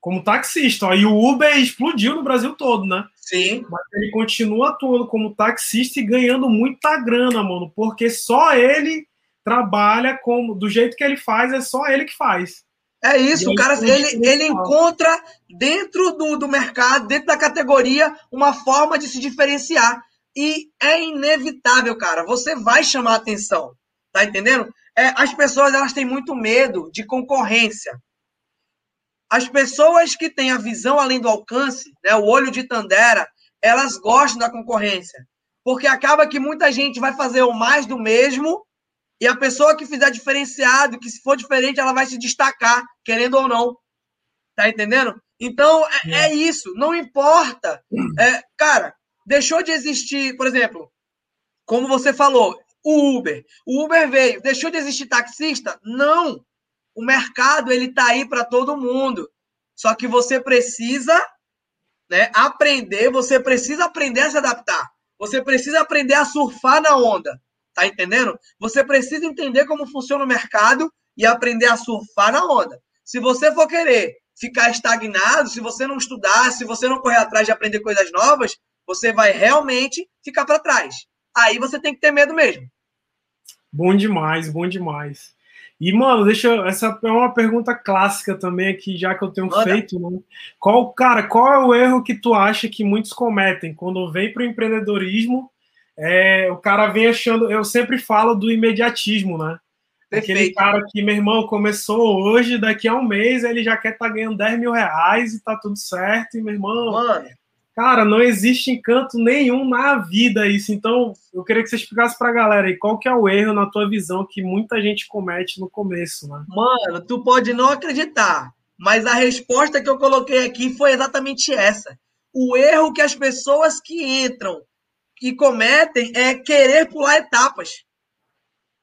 como taxista. Ó, e o Uber explodiu no Brasil todo, né? Sim. Mas ele continua atuando como taxista e ganhando muita grana, mano, porque só ele trabalha como do jeito que ele faz, é só ele que faz. É isso, o cara ele, ele encontra dentro do, do mercado, dentro da categoria, uma forma de se diferenciar. E é inevitável, cara. Você vai chamar atenção. Tá entendendo? É, as pessoas elas têm muito medo de concorrência. As pessoas que têm a visão além do alcance, né, o olho de Tandera, elas gostam da concorrência. Porque acaba que muita gente vai fazer o mais do mesmo e a pessoa que fizer diferenciado, que se for diferente, ela vai se destacar, querendo ou não. Tá entendendo? Então, é, é isso. Não importa. É, cara, deixou de existir, por exemplo, como você falou, o Uber. O Uber veio, deixou de existir taxista? Não. O mercado ele tá aí para todo mundo. Só que você precisa, né, aprender, você precisa aprender a se adaptar. Você precisa aprender a surfar na onda. Tá entendendo? Você precisa entender como funciona o mercado e aprender a surfar na onda. Se você for querer ficar estagnado, se você não estudar, se você não correr atrás de aprender coisas novas, você vai realmente ficar para trás. Aí você tem que ter medo mesmo. Bom demais, bom demais. E, mano, deixa. Essa é uma pergunta clássica também aqui, já que eu tenho feito. Né? Qual, cara, qual é o erro que tu acha que muitos cometem quando vem para o empreendedorismo? É, o cara vem achando. Eu sempre falo do imediatismo, né? Perfeito. Aquele cara que, meu irmão, começou hoje, daqui a um mês ele já quer estar tá ganhando 10 mil reais e tá tudo certo. E, meu irmão, Mano. Cara, não existe encanto nenhum na vida isso. Então, eu queria que você explicasse pra galera aí qual que é o erro na tua visão que muita gente comete no começo, né? Mano, tu pode não acreditar, mas a resposta que eu coloquei aqui foi exatamente essa. O erro que as pessoas que entram e cometem é querer pular etapas.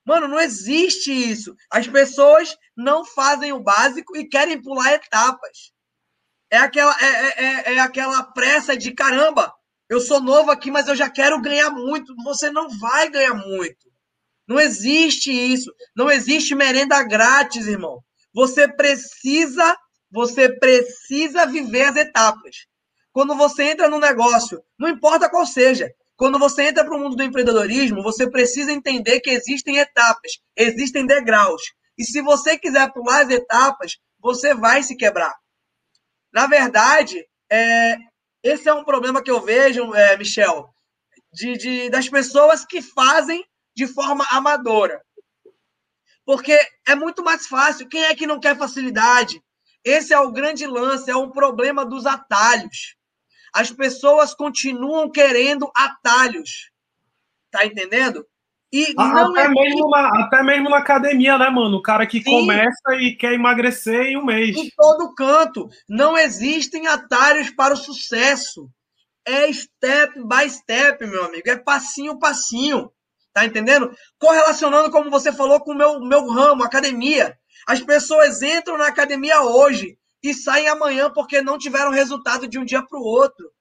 Mano, não existe isso. As pessoas não fazem o básico e querem pular etapas. É aquela, é, é, é, é aquela pressa de caramba, eu sou novo aqui, mas eu já quero ganhar muito. Você não vai ganhar muito. Não existe isso. Não existe merenda grátis, irmão. Você precisa, você precisa viver as etapas. Quando você entra no negócio, não importa qual seja, quando você entra para o mundo do empreendedorismo, você precisa entender que existem etapas, existem degraus. E se você quiser pular as etapas, você vai se quebrar. Na verdade, é, esse é um problema que eu vejo, é, Michel, de, de, das pessoas que fazem de forma amadora. Porque é muito mais fácil. Quem é que não quer facilidade? Esse é o grande lance, é um problema dos atalhos. As pessoas continuam querendo atalhos. Tá entendendo? E até, é... mesmo na, até mesmo na academia, né, mano? O cara que Sim. começa e quer emagrecer em um mês. Em todo canto. Não existem atalhos para o sucesso. É step by step, meu amigo. É passinho, passinho. Tá entendendo? Correlacionando, como você falou, com o meu, meu ramo, academia. As pessoas entram na academia hoje e saem amanhã porque não tiveram resultado de um dia para o outro.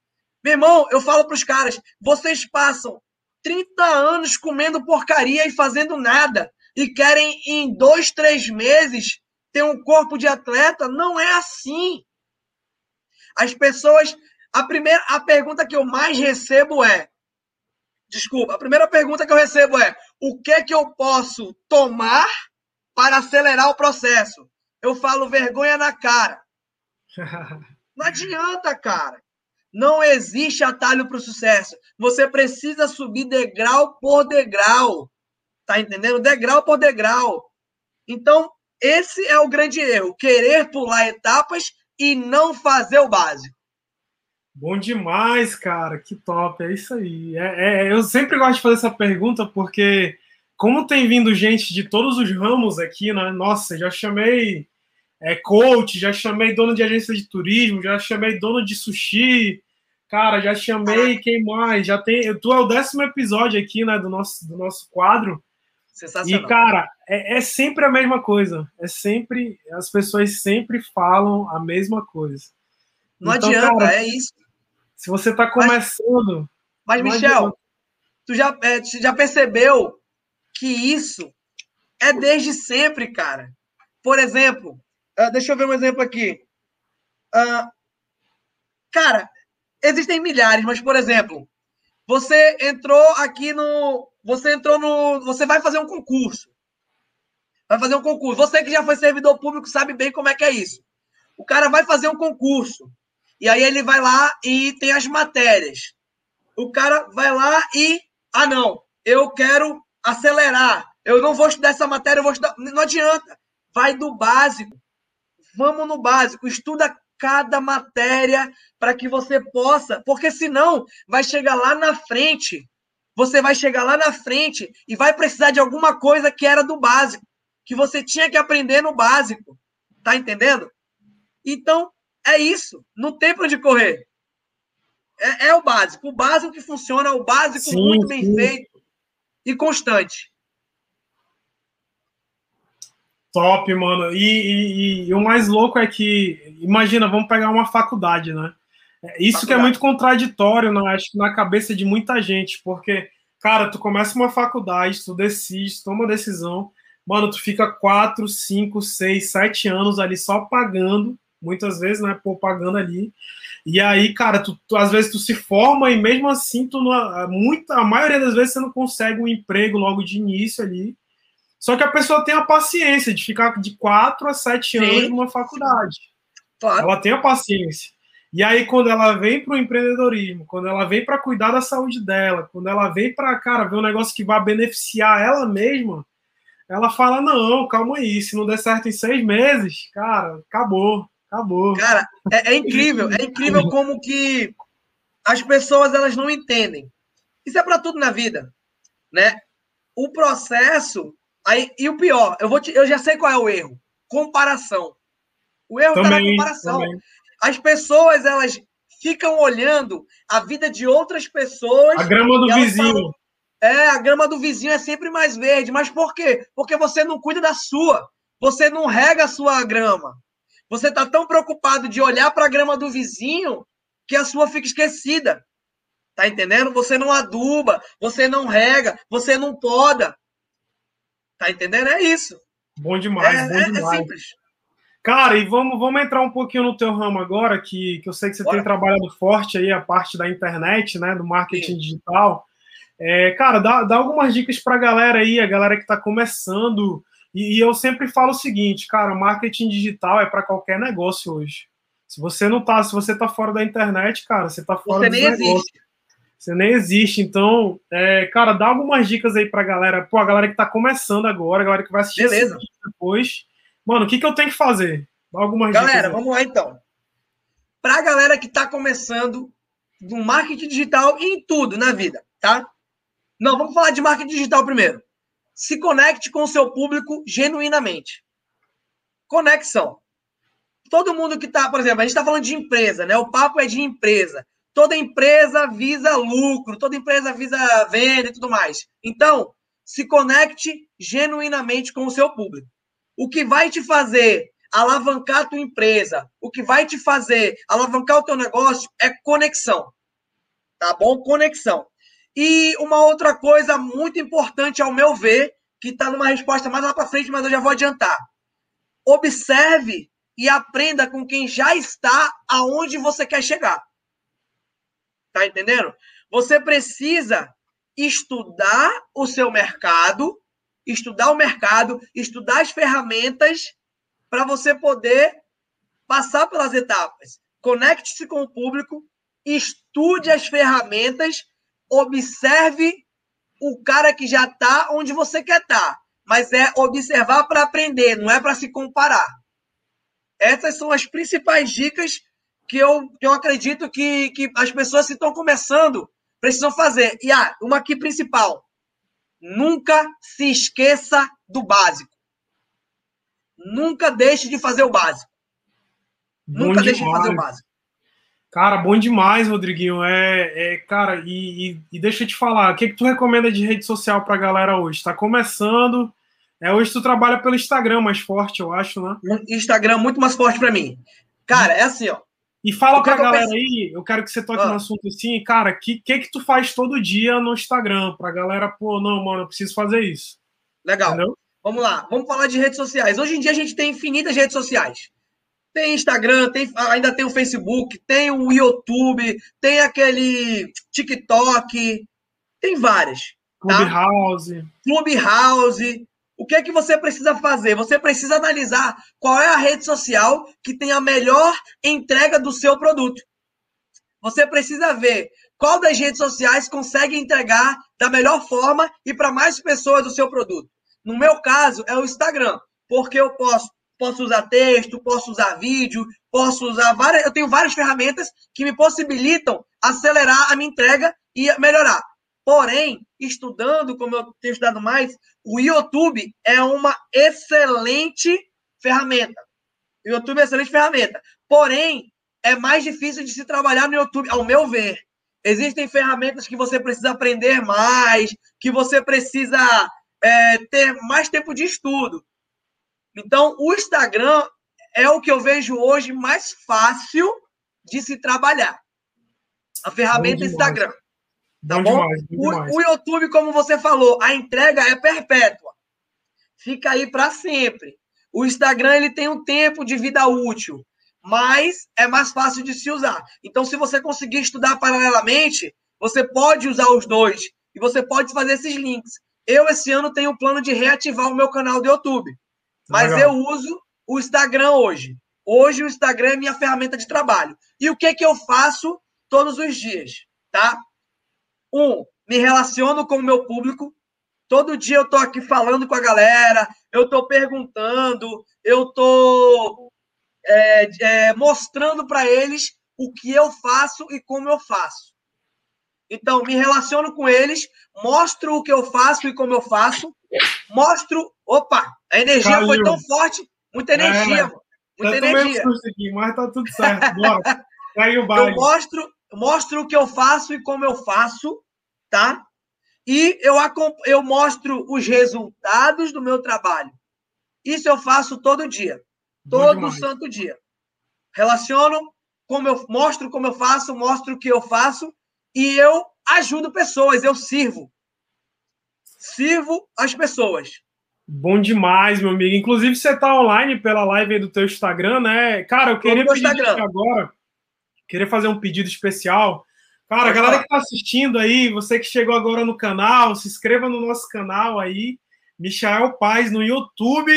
Meu irmão, eu falo para os caras: vocês passam 30 anos comendo porcaria e fazendo nada e querem em dois, três meses ter um corpo de atleta? Não é assim. As pessoas. A primeira a pergunta que eu mais recebo é: Desculpa, a primeira pergunta que eu recebo é: o que é que eu posso tomar para acelerar o processo? Eu falo vergonha na cara. Não adianta, cara. Não existe atalho para o sucesso. Você precisa subir degrau por degrau. Tá entendendo? Degrau por degrau. Então, esse é o grande erro: querer pular etapas e não fazer o básico. Bom demais, cara. Que top. É isso aí. É, é, eu sempre gosto de fazer essa pergunta porque, como tem vindo gente de todos os ramos aqui, né? Nossa, já chamei é, coach, já chamei dono de agência de turismo, já chamei dono de sushi. Cara, já chamei quem mais? Já tem. Tu é o décimo episódio aqui, né? Do nosso, do nosso quadro. Sensacional. E, cara, é, é sempre a mesma coisa. É sempre. As pessoas sempre falam a mesma coisa. Não então, adianta, cara, é isso. Se você está começando. Mas, mas Michel, tu já, é, já percebeu que isso é desde sempre, cara. Por exemplo, uh, deixa eu ver um exemplo aqui. Uh, cara, existem milhares, mas, por exemplo, você entrou aqui no. Você entrou no. Você vai fazer um concurso. Vai fazer um concurso. Você que já foi servidor público sabe bem como é que é isso. O cara vai fazer um concurso. E aí ele vai lá e tem as matérias. O cara vai lá e. Ah, não, eu quero acelerar. Eu não vou estudar essa matéria, eu vou estudar. Não adianta. Vai do básico. Vamos no básico. Estuda cada matéria para que você possa. Porque senão vai chegar lá na frente. Você vai chegar lá na frente e vai precisar de alguma coisa que era do básico. Que você tinha que aprender no básico. Tá entendendo? Então, é isso. Não tem para onde correr. É, é, o básico. O básico que funciona, o básico sim, muito bem sim. feito e constante. Top, mano. E, e, e, o mais louco é que, imagina, vamos pegar uma faculdade, né? É, isso faculdade. que é muito contraditório, né? acho que na cabeça de muita gente, porque, cara, tu começa uma faculdade, tu decide, toma decisão, mano, tu fica quatro, cinco, seis, sete anos ali só pagando muitas vezes, né, por pagando ali. E aí, cara, tu, tu, às vezes tu se forma e mesmo assim tu não, muita, a maioria das vezes você não consegue um emprego logo de início ali. Só que a pessoa tem a paciência de ficar de quatro a sete anos numa faculdade. Claro. Ela tem a paciência. E aí, quando ela vem para o empreendedorismo, quando ela vem para cuidar da saúde dela, quando ela vem para, cara, ver um negócio que vai beneficiar ela mesma, ela fala: não, calma aí, se não der certo em seis meses, cara, acabou. Acabou. Cara, é, é incrível, é incrível como que as pessoas elas não entendem. Isso é para tudo na vida, né? O processo, aí e o pior, eu vou te, eu já sei qual é o erro. Comparação. O erro está na comparação. Também. As pessoas elas ficam olhando a vida de outras pessoas. A grama do vizinho. Falam, é, a grama do vizinho é sempre mais verde. Mas por quê? Porque você não cuida da sua. Você não rega a sua grama. Você está tão preocupado de olhar para a grama do vizinho que a sua fica esquecida. Tá entendendo? Você não aduba, você não rega, você não poda. Tá entendendo? É isso. Bom demais, é, bom é, é demais. É simples. Cara, e vamos, vamos entrar um pouquinho no teu ramo agora, que, que eu sei que você Bora. tem trabalhado forte aí a parte da internet, né, do marketing Sim. digital. É, cara, dá, dá algumas dicas para a galera aí, a galera que está começando. E, e, eu sempre falo o seguinte, cara, marketing digital é para qualquer negócio hoje. Se você não tá, se você tá fora da internet, cara, você tá fora você nem negócio. existe. Você nem existe. Então, é, cara, dá algumas dicas aí pra galera. Pô, a galera que tá começando agora, a galera que vai assistir Beleza. depois. Mano, o que, que eu tenho que fazer? Dá algumas galera, dicas. Galera, vamos lá então. Pra galera que tá começando no marketing digital e em tudo na vida, tá? Não, vamos falar de marketing digital primeiro. Se conecte com o seu público genuinamente. Conexão todo mundo que está, por exemplo, a gente está falando de empresa, né? O papo é de empresa. Toda empresa visa lucro, toda empresa visa venda e tudo mais. Então, se conecte genuinamente com o seu público. O que vai te fazer alavancar a tua empresa, o que vai te fazer alavancar o teu negócio é conexão. Tá bom? Conexão. E uma outra coisa muito importante, ao meu ver, que está numa resposta mais lá para frente, mas eu já vou adiantar. Observe e aprenda com quem já está aonde você quer chegar. Tá entendendo? Você precisa estudar o seu mercado, estudar o mercado, estudar as ferramentas para você poder passar pelas etapas. Conecte-se com o público, estude as ferramentas, observe o cara que já está onde você quer estar. Tá. Mas é observar para aprender, não é para se comparar. Essas são as principais dicas que eu, que eu acredito que, que as pessoas que estão começando precisam fazer. E ah, uma aqui principal. Nunca se esqueça do básico. Nunca deixe de fazer o básico. Bom Nunca demais. deixe de fazer o básico. Cara, bom demais, Rodriguinho. É, é cara, e, e, e, deixa eu te falar, o que, que tu recomenda de rede social para a galera hoje? Está começando, é, hoje tu trabalha pelo Instagram mais forte, eu acho, né? Instagram muito mais forte para mim. Cara, é assim, ó. E fala pra galera penso... aí, eu quero que você toque ah. no assunto assim, cara, o que, que que tu faz todo dia no Instagram? Pra galera, pô, não, mano, eu preciso fazer isso. Legal. Entendeu? Vamos lá, vamos falar de redes sociais. Hoje em dia a gente tem infinitas redes sociais. Tem Instagram, tem, ainda tem o Facebook, tem o YouTube, tem aquele TikTok, tem várias. Tá? Clubhouse. Clubhouse. O que é que você precisa fazer? Você precisa analisar qual é a rede social que tem a melhor entrega do seu produto. Você precisa ver qual das redes sociais consegue entregar da melhor forma e para mais pessoas o seu produto. No meu caso, é o Instagram, porque eu posso, posso usar texto, posso usar vídeo, posso usar várias. Eu tenho várias ferramentas que me possibilitam acelerar a minha entrega e melhorar. Porém, estudando, como eu tenho estudado mais, o YouTube é uma excelente ferramenta. O YouTube é uma excelente ferramenta. Porém, é mais difícil de se trabalhar no YouTube, ao meu ver. Existem ferramentas que você precisa aprender mais, que você precisa é, ter mais tempo de estudo. Então, o Instagram é o que eu vejo hoje mais fácil de se trabalhar. A ferramenta Instagram. Tá bom? Demais, o, o, YouTube, como você falou, a entrega é perpétua. Fica aí para sempre. O Instagram ele tem um tempo de vida útil, mas é mais fácil de se usar. Então, se você conseguir estudar paralelamente, você pode usar os dois e você pode fazer esses links. Eu, esse ano, tenho o plano de reativar o meu canal do YouTube, mas Legal. eu uso o Instagram hoje. Hoje, o Instagram é minha ferramenta de trabalho. E o que, que eu faço todos os dias? Tá? Um, me relaciono com o meu público. Todo dia eu tô aqui falando com a galera, eu tô perguntando, eu tô é, é, mostrando para eles o que eu faço e como eu faço. Então, me relaciono com eles, mostro o que eu faço e como eu faço, mostro. Opa, a energia foi tão forte, muita energia, é, mano. Muita energia. Aqui, mas tá tudo certo. Bora. eu mostro, mostro o que eu faço e como eu faço, tá? E eu, eu mostro os resultados do meu trabalho. Isso eu faço todo dia. Todo santo dia. Relaciono como eu mostro como eu faço, mostro o que eu faço e eu ajudo pessoas, eu sirvo. Sirvo as pessoas. Bom demais, meu amigo. Inclusive, você está online pela live do teu Instagram, né? Cara, eu queria pedir agora. Queria fazer um pedido especial. Cara, a galera que está assistindo aí, você que chegou agora no canal, se inscreva no nosso canal aí, Michael Paz no YouTube.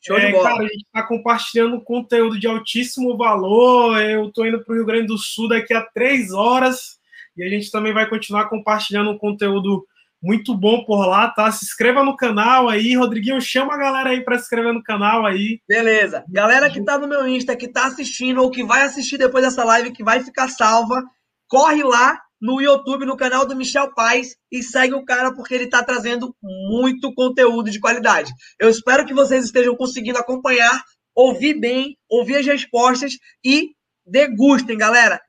Show é, de bola. Cara, a gente está compartilhando conteúdo de altíssimo valor. Eu estou indo para o Rio Grande do Sul daqui a três horas e a gente também vai continuar compartilhando um conteúdo muito bom por lá, tá? Se inscreva no canal aí, Rodriguinho, chama a galera aí para se inscrever no canal aí. Beleza. Galera que tá no meu Insta, que tá assistindo ou que vai assistir depois dessa live, que vai ficar salva, corre lá no YouTube, no canal do Michel Paz e segue o cara porque ele tá trazendo muito conteúdo de qualidade. Eu espero que vocês estejam conseguindo acompanhar, ouvir bem, ouvir as respostas e degustem, galera.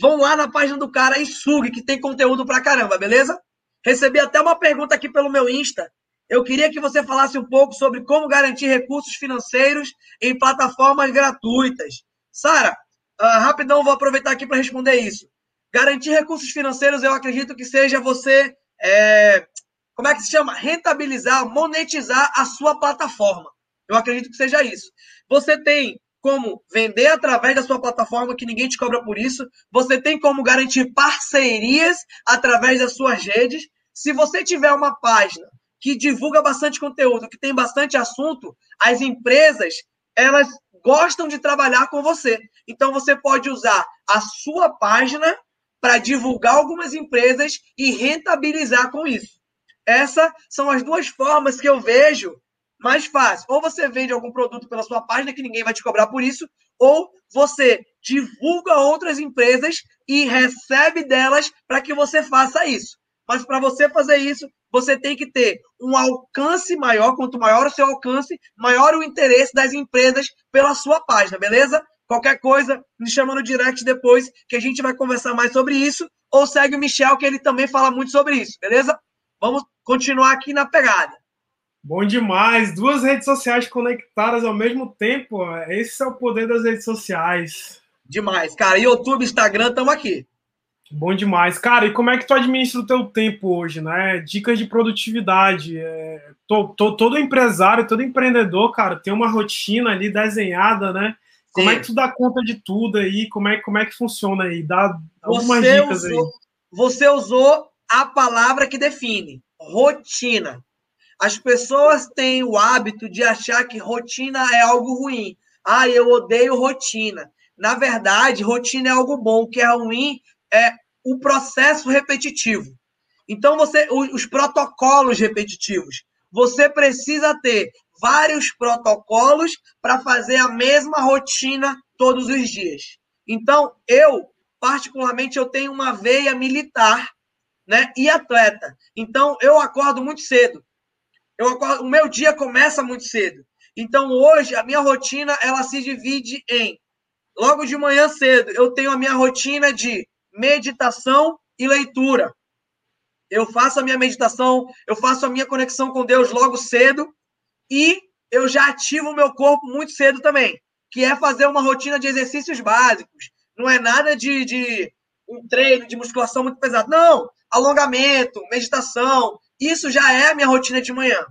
Vão lá na página do cara e sugue, que tem conteúdo pra caramba, beleza? Recebi até uma pergunta aqui pelo meu Insta. Eu queria que você falasse um pouco sobre como garantir recursos financeiros em plataformas gratuitas. Sara, uh, rapidão, vou aproveitar aqui para responder isso. Garantir recursos financeiros, eu acredito que seja você, é, como é que se chama? Rentabilizar, monetizar a sua plataforma. Eu acredito que seja isso. Você tem como vender através da sua plataforma, que ninguém te cobra por isso. Você tem como garantir parcerias através das suas redes. Se você tiver uma página que divulga bastante conteúdo, que tem bastante assunto, as empresas, elas gostam de trabalhar com você. Então você pode usar a sua página para divulgar algumas empresas e rentabilizar com isso. Essas são as duas formas que eu vejo mais fácil. Ou você vende algum produto pela sua página que ninguém vai te cobrar por isso, ou você divulga outras empresas e recebe delas para que você faça isso. Mas para você fazer isso, você tem que ter um alcance maior. Quanto maior o seu alcance, maior o interesse das empresas pela sua página, beleza? Qualquer coisa, me chama no direct depois que a gente vai conversar mais sobre isso. Ou segue o Michel, que ele também fala muito sobre isso, beleza? Vamos continuar aqui na pegada. Bom demais. Duas redes sociais conectadas ao mesmo tempo. Esse é o poder das redes sociais. Demais, cara. YouTube, Instagram, estamos aqui. Bom demais. Cara, e como é que tu administra o teu tempo hoje, né? Dicas de produtividade. É, tô, tô, todo empresário, todo empreendedor, cara, tem uma rotina ali desenhada, né? Como Sim. é que tu dá conta de tudo aí? Como é, como é que funciona aí? Dá algumas você dicas usou, aí. Você usou a palavra que define, rotina. As pessoas têm o hábito de achar que rotina é algo ruim. Ah, eu odeio rotina. Na verdade, rotina é algo bom. O que é ruim é o processo repetitivo. Então, você, os protocolos repetitivos. Você precisa ter vários protocolos para fazer a mesma rotina todos os dias. Então, eu, particularmente, eu tenho uma veia militar né, e atleta. Então, eu acordo muito cedo. Eu acordo, o meu dia começa muito cedo. Então hoje a minha rotina ela se divide em logo de manhã cedo eu tenho a minha rotina de meditação e leitura. Eu faço a minha meditação, eu faço a minha conexão com Deus logo cedo e eu já ativo o meu corpo muito cedo também, que é fazer uma rotina de exercícios básicos. Não é nada de, de um treino de musculação muito pesado. Não, alongamento, meditação, isso já é a minha rotina de manhã.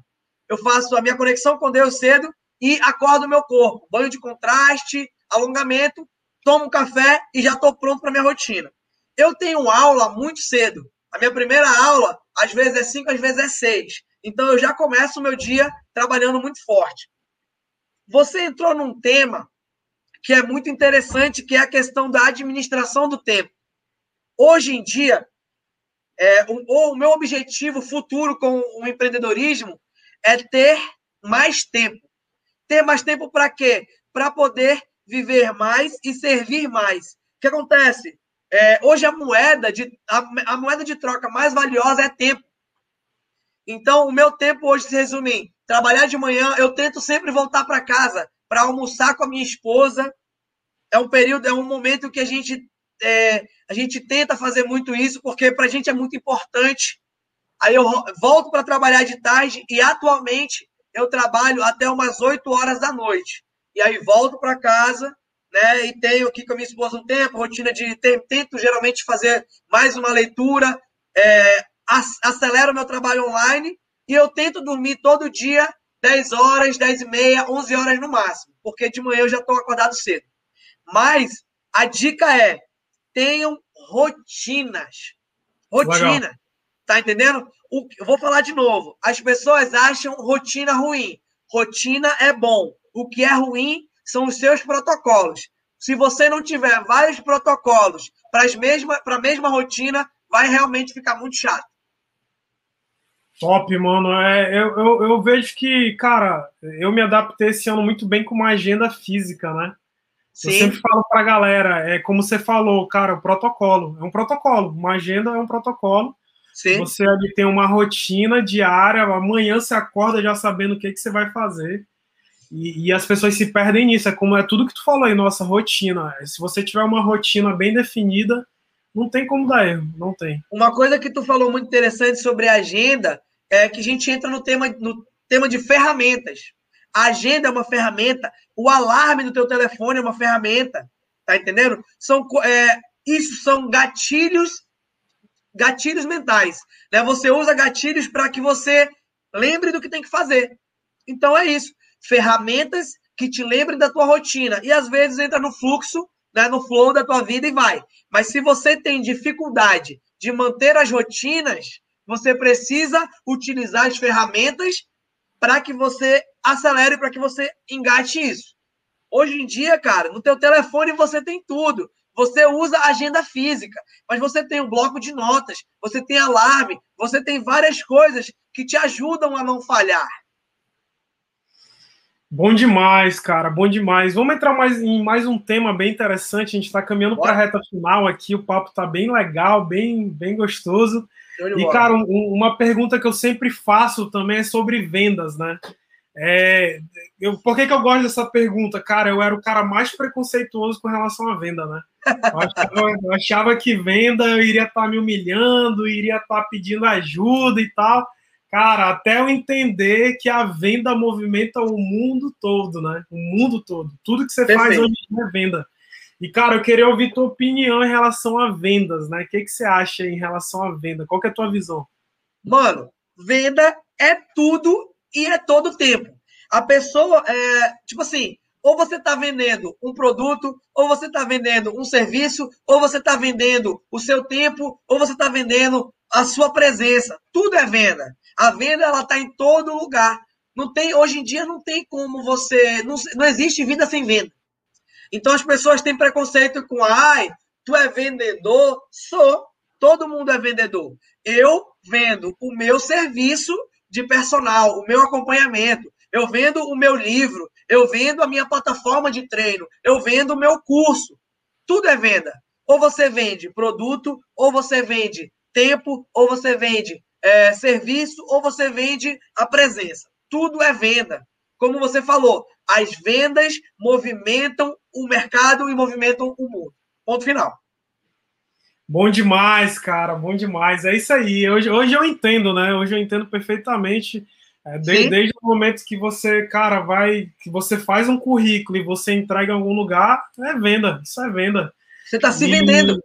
Eu faço a minha conexão com Deus cedo e acordo o meu corpo. Banho de contraste, alongamento, tomo um café e já estou pronto para minha rotina. Eu tenho aula muito cedo. A minha primeira aula, às vezes é 5, às vezes é 6. Então eu já começo o meu dia trabalhando muito forte. Você entrou num tema que é muito interessante, que é a questão da administração do tempo. Hoje em dia, é, o, o meu objetivo futuro com o empreendedorismo é ter mais tempo. Ter mais tempo para quê? Para poder viver mais e servir mais. O que acontece? É, hoje a moeda de a, a, moeda de troca mais valiosa é tempo. Então o meu tempo hoje se resume em trabalhar de manhã. Eu tento sempre voltar para casa para almoçar com a minha esposa. É um período, é um momento que a gente é, a gente tenta fazer muito isso porque para a gente é muito importante. Aí eu volto para trabalhar de tarde e atualmente eu trabalho até umas 8 horas da noite. E aí volto para casa, né? E tenho aqui com a minha esposa um tempo, rotina de tento geralmente fazer mais uma leitura, é, acelero meu trabalho online e eu tento dormir todo dia 10 horas, 10 e meia, 11 horas no máximo, porque de manhã eu já estou acordado cedo. Mas a dica é: tenham rotinas. Rotina. Legal. Tá entendendo? O, eu vou falar de novo. As pessoas acham rotina ruim. Rotina é bom. O que é ruim são os seus protocolos. Se você não tiver vários protocolos para a mesma rotina, vai realmente ficar muito chato. Top, mano. É, eu, eu, eu, vejo que, cara, eu me adaptei esse ano muito bem com uma agenda física, né? Sim. Eu sempre falo pra galera, é como você falou, cara, o protocolo. É um protocolo. Uma agenda é um protocolo. Sim. Você ali tem uma rotina diária, amanhã você acorda já sabendo o que, que você vai fazer. E, e, as pessoas se perdem nisso. É como é tudo que tu falou aí, nossa rotina. Se você tiver uma rotina bem definida, não tem como dar erro, não tem. Uma coisa que tu falou muito interessante sobre agenda é que a gente entra no tema, no tema de ferramentas. A agenda é uma ferramenta, o alarme do teu telefone é uma ferramenta, tá entendendo? São, é, isso são gatilhos, gatilhos mentais. Né? Você usa gatilhos para que você lembre do que tem que fazer. Então é isso. Ferramentas que te lembrem da tua rotina. E às vezes entra no fluxo né, no flow da tua vida e vai. Mas se você tem dificuldade de manter as rotinas, você precisa utilizar as ferramentas para que você acelere, para que você engate isso. Hoje em dia, cara, no teu telefone você tem tudo. Você usa agenda física, mas você tem um bloco de notas, você tem alarme, você tem várias coisas que te ajudam a não falhar. Bom demais, cara, bom demais. Vamos entrar mais em mais um tema bem interessante. A gente está caminhando para a reta final aqui. O papo está bem legal, bem, bem gostoso. E, cara, um, uma pergunta que eu sempre faço também é sobre vendas, né? É, eu, por que, que eu gosto dessa pergunta? Cara, eu era o cara mais preconceituoso com relação à venda, né? Eu achava, eu achava que venda eu iria estar tá me humilhando, iria estar tá pedindo ajuda e tal. Cara, até eu entender que a venda movimenta o mundo todo, né? O mundo todo. Tudo que você Perfeito. faz hoje é venda. E, cara, eu queria ouvir tua opinião em relação a vendas, né? O que, que você acha em relação à venda? Qual é a tua visão? Mano, venda é tudo e é todo tempo. A pessoa, é, tipo assim, ou você está vendendo um produto, ou você está vendendo um serviço, ou você está vendendo o seu tempo, ou você está vendendo a sua presença. Tudo é venda. A venda ela está em todo lugar. Não tem, hoje em dia não tem como você, não, não existe vida sem venda. Então as pessoas têm preconceito com, ai, tu é vendedor? Sou. Todo mundo é vendedor. Eu vendo o meu serviço de personal, o meu acompanhamento. Eu vendo o meu livro, eu vendo a minha plataforma de treino, eu vendo o meu curso. Tudo é venda. Ou você vende produto, ou você vende tempo, ou você vende é, serviço ou você vende a presença. Tudo é venda. Como você falou, as vendas movimentam o mercado e movimentam o mundo. Ponto final. Bom demais, cara, bom demais. É isso aí. Hoje, hoje eu entendo, né? Hoje eu entendo perfeitamente. É, desde, desde, o momento que você, cara, vai, que você faz um currículo e você entrega em algum lugar, é venda. Isso é venda. Você está se e... vendendo.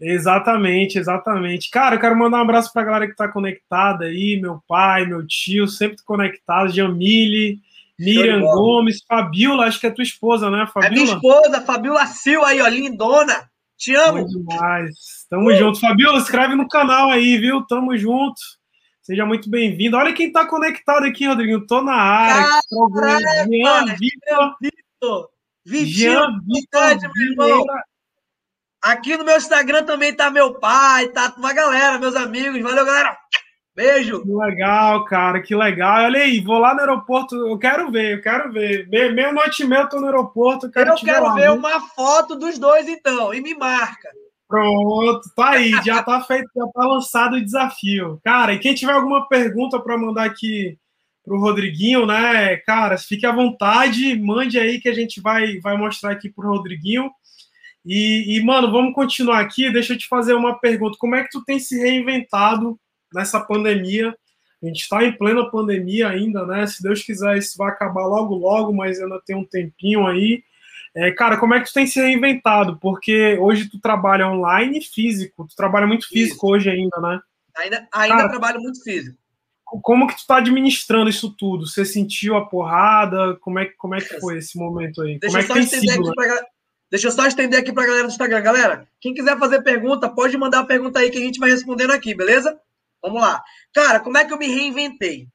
Exatamente, exatamente. Cara, eu quero mandar um abraço para a galera que está conectada aí, meu pai, meu tio, sempre conectado, Jamile, Miriam Gomes, Fabiola, acho que é tua esposa, né, Fabiola? É minha esposa, Fabiola Sil aí, ó, lindona. Te amo. Bom demais. Tamo uh. junto. Fabiola, inscreve no canal aí, viu? Tamo junto. Seja muito bem-vindo. Olha quem tá conectado aqui, Rodrigo. Tô na área. Caraca, Jean Vitor. Jean Vitor. Aqui no meu Instagram também tá meu pai, tá uma galera, meus amigos. Valeu, galera. Beijo. Que legal, cara, que legal. Olha aí, vou lá no aeroporto, eu quero ver, eu quero ver. Meia noite e meia eu tô no aeroporto. Eu quero, eu quero lá, ver uma foto dos dois, então, e me marca. Pronto, tá aí, já tá feito, já tá lançado o desafio. Cara, e quem tiver alguma pergunta para mandar aqui pro Rodriguinho, né, cara, fique à vontade, mande aí que a gente vai, vai mostrar aqui pro Rodriguinho. E, e, mano, vamos continuar aqui. Deixa eu te fazer uma pergunta. Como é que tu tem se reinventado nessa pandemia? A gente está em plena pandemia ainda, né? Se Deus quiser, isso vai acabar logo, logo, mas ainda tem um tempinho aí. É, cara, como é que tu tem se reinventado? Porque hoje tu trabalha online e físico. Tu trabalha muito físico isso. hoje ainda, né? Ainda, ainda cara, trabalho muito físico. Como que tu tá administrando isso tudo? Você sentiu a porrada? Como é, como é que foi esse momento aí? Deixa, como é que tem sido, né? pra, deixa eu só estender aqui para a galera do Instagram. Galera, quem quiser fazer pergunta, pode mandar a pergunta aí que a gente vai respondendo aqui, beleza? Vamos lá. Cara, como é que eu me reinventei?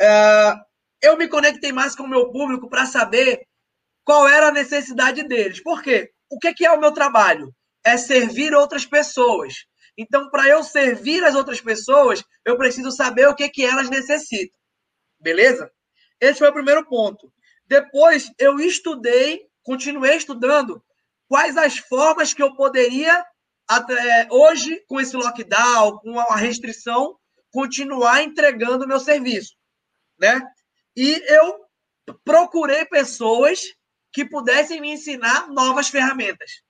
Uh, eu me conectei mais com o meu público para saber qual era a necessidade deles. Por quê? O que, é o meu trabalho? É servir outras pessoas. Então, para eu servir as outras pessoas, eu preciso saber o que, que elas necessitam. Beleza? Esse foi o primeiro ponto. Depois, eu estudei, continuei estudando quais as formas que eu poderia até hoje, com esse lockdown, com a restrição, continuar entregando o meu serviço, né? E eu procurei pessoas que pudessem me ensinar novas ferramentas.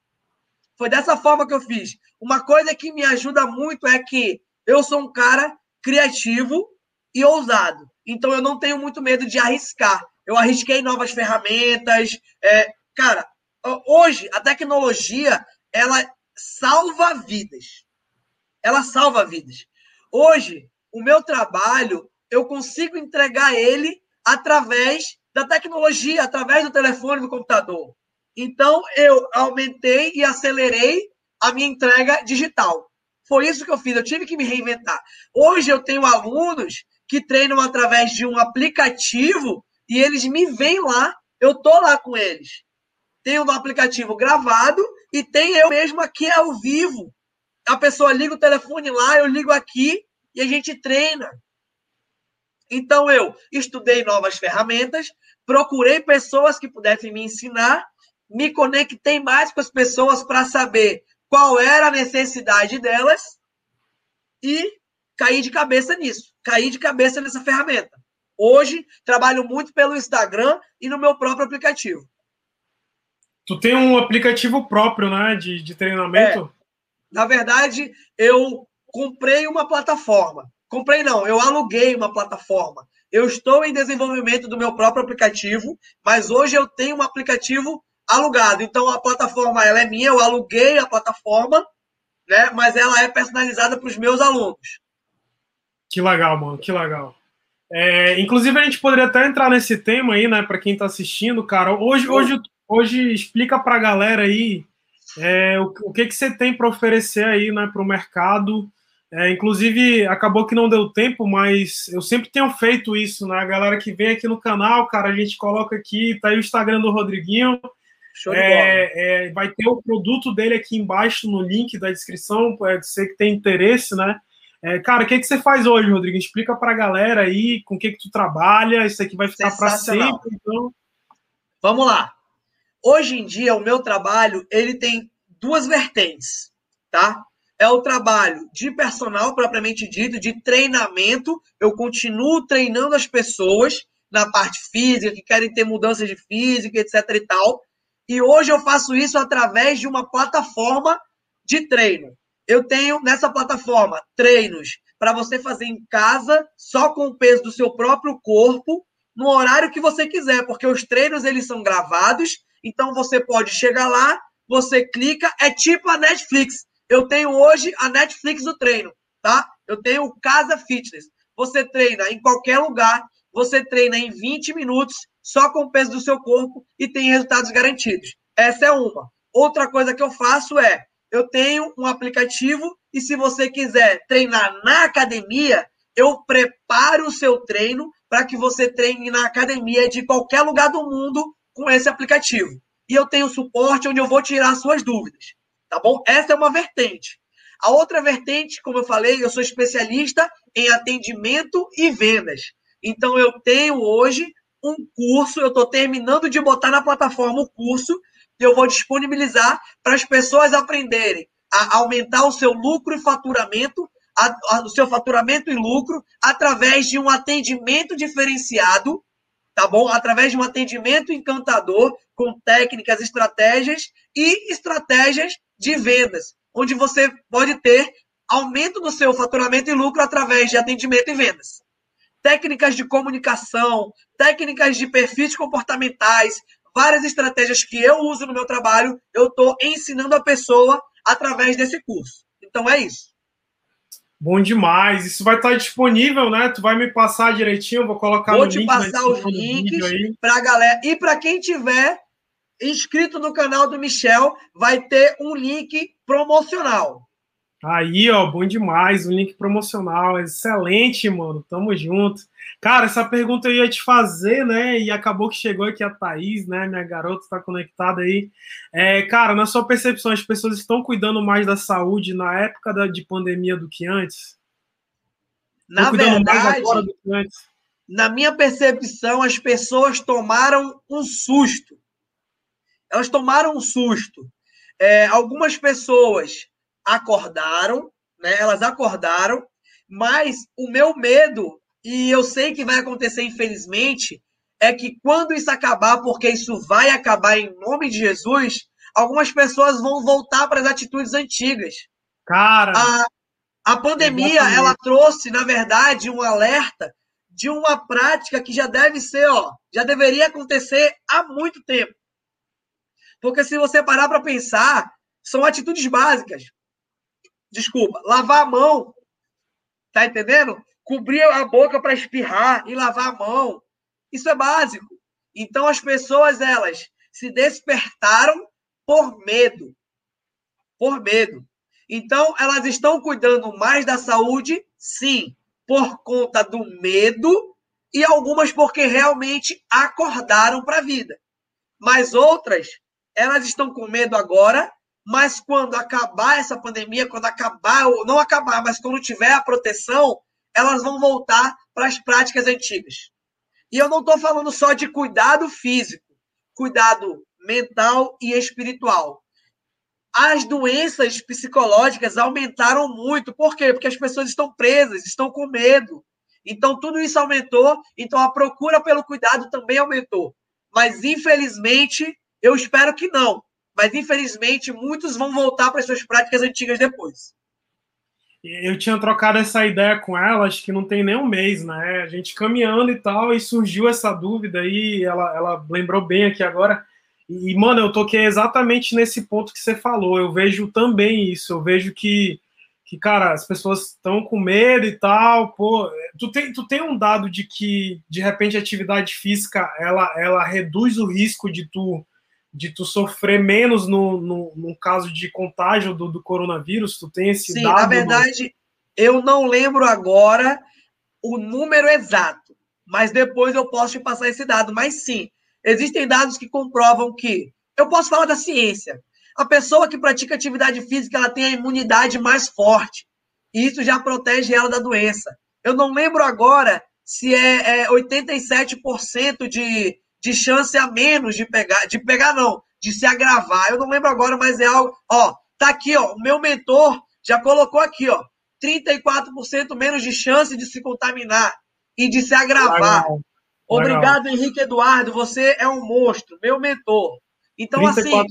Foi dessa forma que eu fiz. Uma coisa que me ajuda muito é que eu sou um cara criativo e ousado. Então eu não tenho muito medo de arriscar. Eu arrisquei novas ferramentas. É, cara, hoje a tecnologia ela salva vidas. Ela salva vidas. Hoje, o meu trabalho, eu consigo entregar ele através da tecnologia, através do telefone, do computador. Então, eu aumentei e acelerei a minha entrega digital. Foi isso que eu fiz, eu tive que me reinventar. Hoje eu tenho alunos que treinam através de um aplicativo e eles me veem lá, eu tô lá com eles. Tenho um aplicativo gravado e tem eu mesmo aqui ao vivo. A pessoa liga o telefone lá, eu ligo aqui e a gente treina. Então eu estudei novas ferramentas, procurei pessoas que pudessem me ensinar, me conectei mais com as pessoas para saber qual era a necessidade delas e caí de cabeça nisso. Caí de cabeça nessa ferramenta. Hoje trabalho muito pelo Instagram e no meu próprio aplicativo. Tu tem um aplicativo próprio, né, de, de treinamento? É. Na verdade, eu comprei uma plataforma. Comprei não, eu aluguei uma plataforma. Eu estou em desenvolvimento do meu próprio aplicativo, mas hoje eu tenho um aplicativo alugado. Então a plataforma ela é minha, eu aluguei a plataforma, né? Mas ela é personalizada para os meus alunos. Que legal, mano, que legal. É, inclusive a gente poderia até entrar nesse tema aí, né? Para quem está assistindo, cara. Hoje, hoje hoje explica para a galera aí é, o, o, que, que você tem para oferecer aí né, para o mercado. É, inclusive, acabou que não deu tempo, mas eu sempre tenho feito isso, né? A galera que vem aqui no canal, cara, a gente coloca aqui, tá aí o Instagram do Rodriguinho. É, é, vai ter o produto dele aqui embaixo no link da descrição, pode ser que tem interesse, né? É, cara, o que, que você faz hoje, Rodrigo? Explica para a galera aí com o que, que tu trabalha, isso aqui vai ficar para sempre, então. Vamos lá. Hoje em dia, o meu trabalho ele tem duas vertentes, tá? É o trabalho de personal propriamente dito, de treinamento. Eu continuo treinando as pessoas na parte física, que querem ter mudanças de física, etc e tal. E hoje eu faço isso através de uma plataforma de treino. Eu tenho nessa plataforma treinos para você fazer em casa, só com o peso do seu próprio corpo, no horário que você quiser, porque os treinos eles são gravados então você pode chegar lá, você clica, é tipo a Netflix. Eu tenho hoje a Netflix do treino, tá? Eu tenho o Casa Fitness. Você treina em qualquer lugar, você treina em 20 minutos, só com o peso do seu corpo e tem resultados garantidos. Essa é uma. Outra coisa que eu faço é, eu tenho um aplicativo e se você quiser treinar na academia, eu preparo o seu treino para que você treine na academia de qualquer lugar do mundo com esse aplicativo. E eu tenho suporte onde eu vou tirar suas dúvidas. Tá bom? Essa é uma vertente. A outra vertente, como eu falei, eu sou especialista em atendimento e vendas. Então eu tenho hoje um curso, eu estou terminando de botar na plataforma o curso, e eu vou disponibilizar para as pessoas aprenderem a aumentar o seu lucro e faturamento, a, a, o seu faturamento e lucro, através de um atendimento diferenciado tá bom? Através de um atendimento encantador, com técnicas, estratégias e estratégias de vendas, onde você pode ter aumento do seu faturamento e lucro através de atendimento e vendas. Técnicas de comunicação, técnicas de perfis comportamentais, várias estratégias que eu uso no meu trabalho, eu estou ensinando a pessoa através desse curso. Então é isso. Bom demais. Isso vai estar disponível, né? Tu vai me passar direitinho, eu vou colocar vou no link. Vou te passar os links para a galera. E para quem tiver inscrito no canal do Michel, vai ter um link promocional. Aí, ó, bom demais, o link promocional, excelente, mano, tamo junto. Cara, essa pergunta eu ia te fazer, né, e acabou que chegou aqui a Thaís, né, minha garota está conectada aí. É, cara, na sua percepção, as pessoas estão cuidando mais da saúde na época da, de pandemia do que antes? Na verdade, na minha percepção, as pessoas tomaram um susto. Elas tomaram um susto. É, algumas pessoas acordaram, né? Elas acordaram, mas o meu medo, e eu sei que vai acontecer, infelizmente, é que quando isso acabar, porque isso vai acabar em nome de Jesus, algumas pessoas vão voltar para as atitudes antigas. Cara. A, a pandemia, exatamente. ela trouxe, na verdade, um alerta de uma prática que já deve ser, ó, já deveria acontecer há muito tempo. Porque se você parar para pensar, são atitudes básicas desculpa, lavar a mão. Tá entendendo? Cobrir a boca para espirrar e lavar a mão. Isso é básico. Então as pessoas elas se despertaram por medo. Por medo. Então elas estão cuidando mais da saúde, sim, por conta do medo e algumas porque realmente acordaram para a vida. Mas outras, elas estão com medo agora mas quando acabar essa pandemia, quando acabar, ou não acabar, mas quando tiver a proteção, elas vão voltar para as práticas antigas. E eu não estou falando só de cuidado físico, cuidado mental e espiritual. As doenças psicológicas aumentaram muito. Por quê? Porque as pessoas estão presas, estão com medo. Então, tudo isso aumentou. Então, a procura pelo cuidado também aumentou. Mas, infelizmente, eu espero que não mas infelizmente muitos vão voltar para as suas práticas antigas depois. Eu tinha trocado essa ideia com ela, acho que não tem nem um mês, né? A gente caminhando e tal, e surgiu essa dúvida aí, ela, ela lembrou bem aqui agora. E, mano, eu toquei exatamente nesse ponto que você falou. Eu vejo também isso, eu vejo que, que cara, as pessoas estão com medo e tal. Pô, tu tem, tu tem um dado de que, de repente, a atividade física ela, ela reduz o risco de tu de tu sofrer menos no, no, no caso de contágio do, do, coronavírus? Tu tem esse Sim, dado? na verdade, eu não lembro agora o número exato, mas depois eu posso te passar esse dado. Mas sim, existem dados que comprovam que. Eu posso falar da ciência. A pessoa que pratica atividade física ela tem a imunidade mais forte. E isso já protege ela da doença. Eu não lembro agora se é, é 87% de de chance a menos de pegar, de pegar não, de se agravar. Eu não lembro agora, mas é algo, ó, tá aqui, ó, o meu mentor já colocou aqui, ó, 34% menos de chance de se contaminar e de se agravar. Legal. Obrigado, Legal. Henrique Eduardo, você é um monstro, meu mentor. Então, 34%. assim,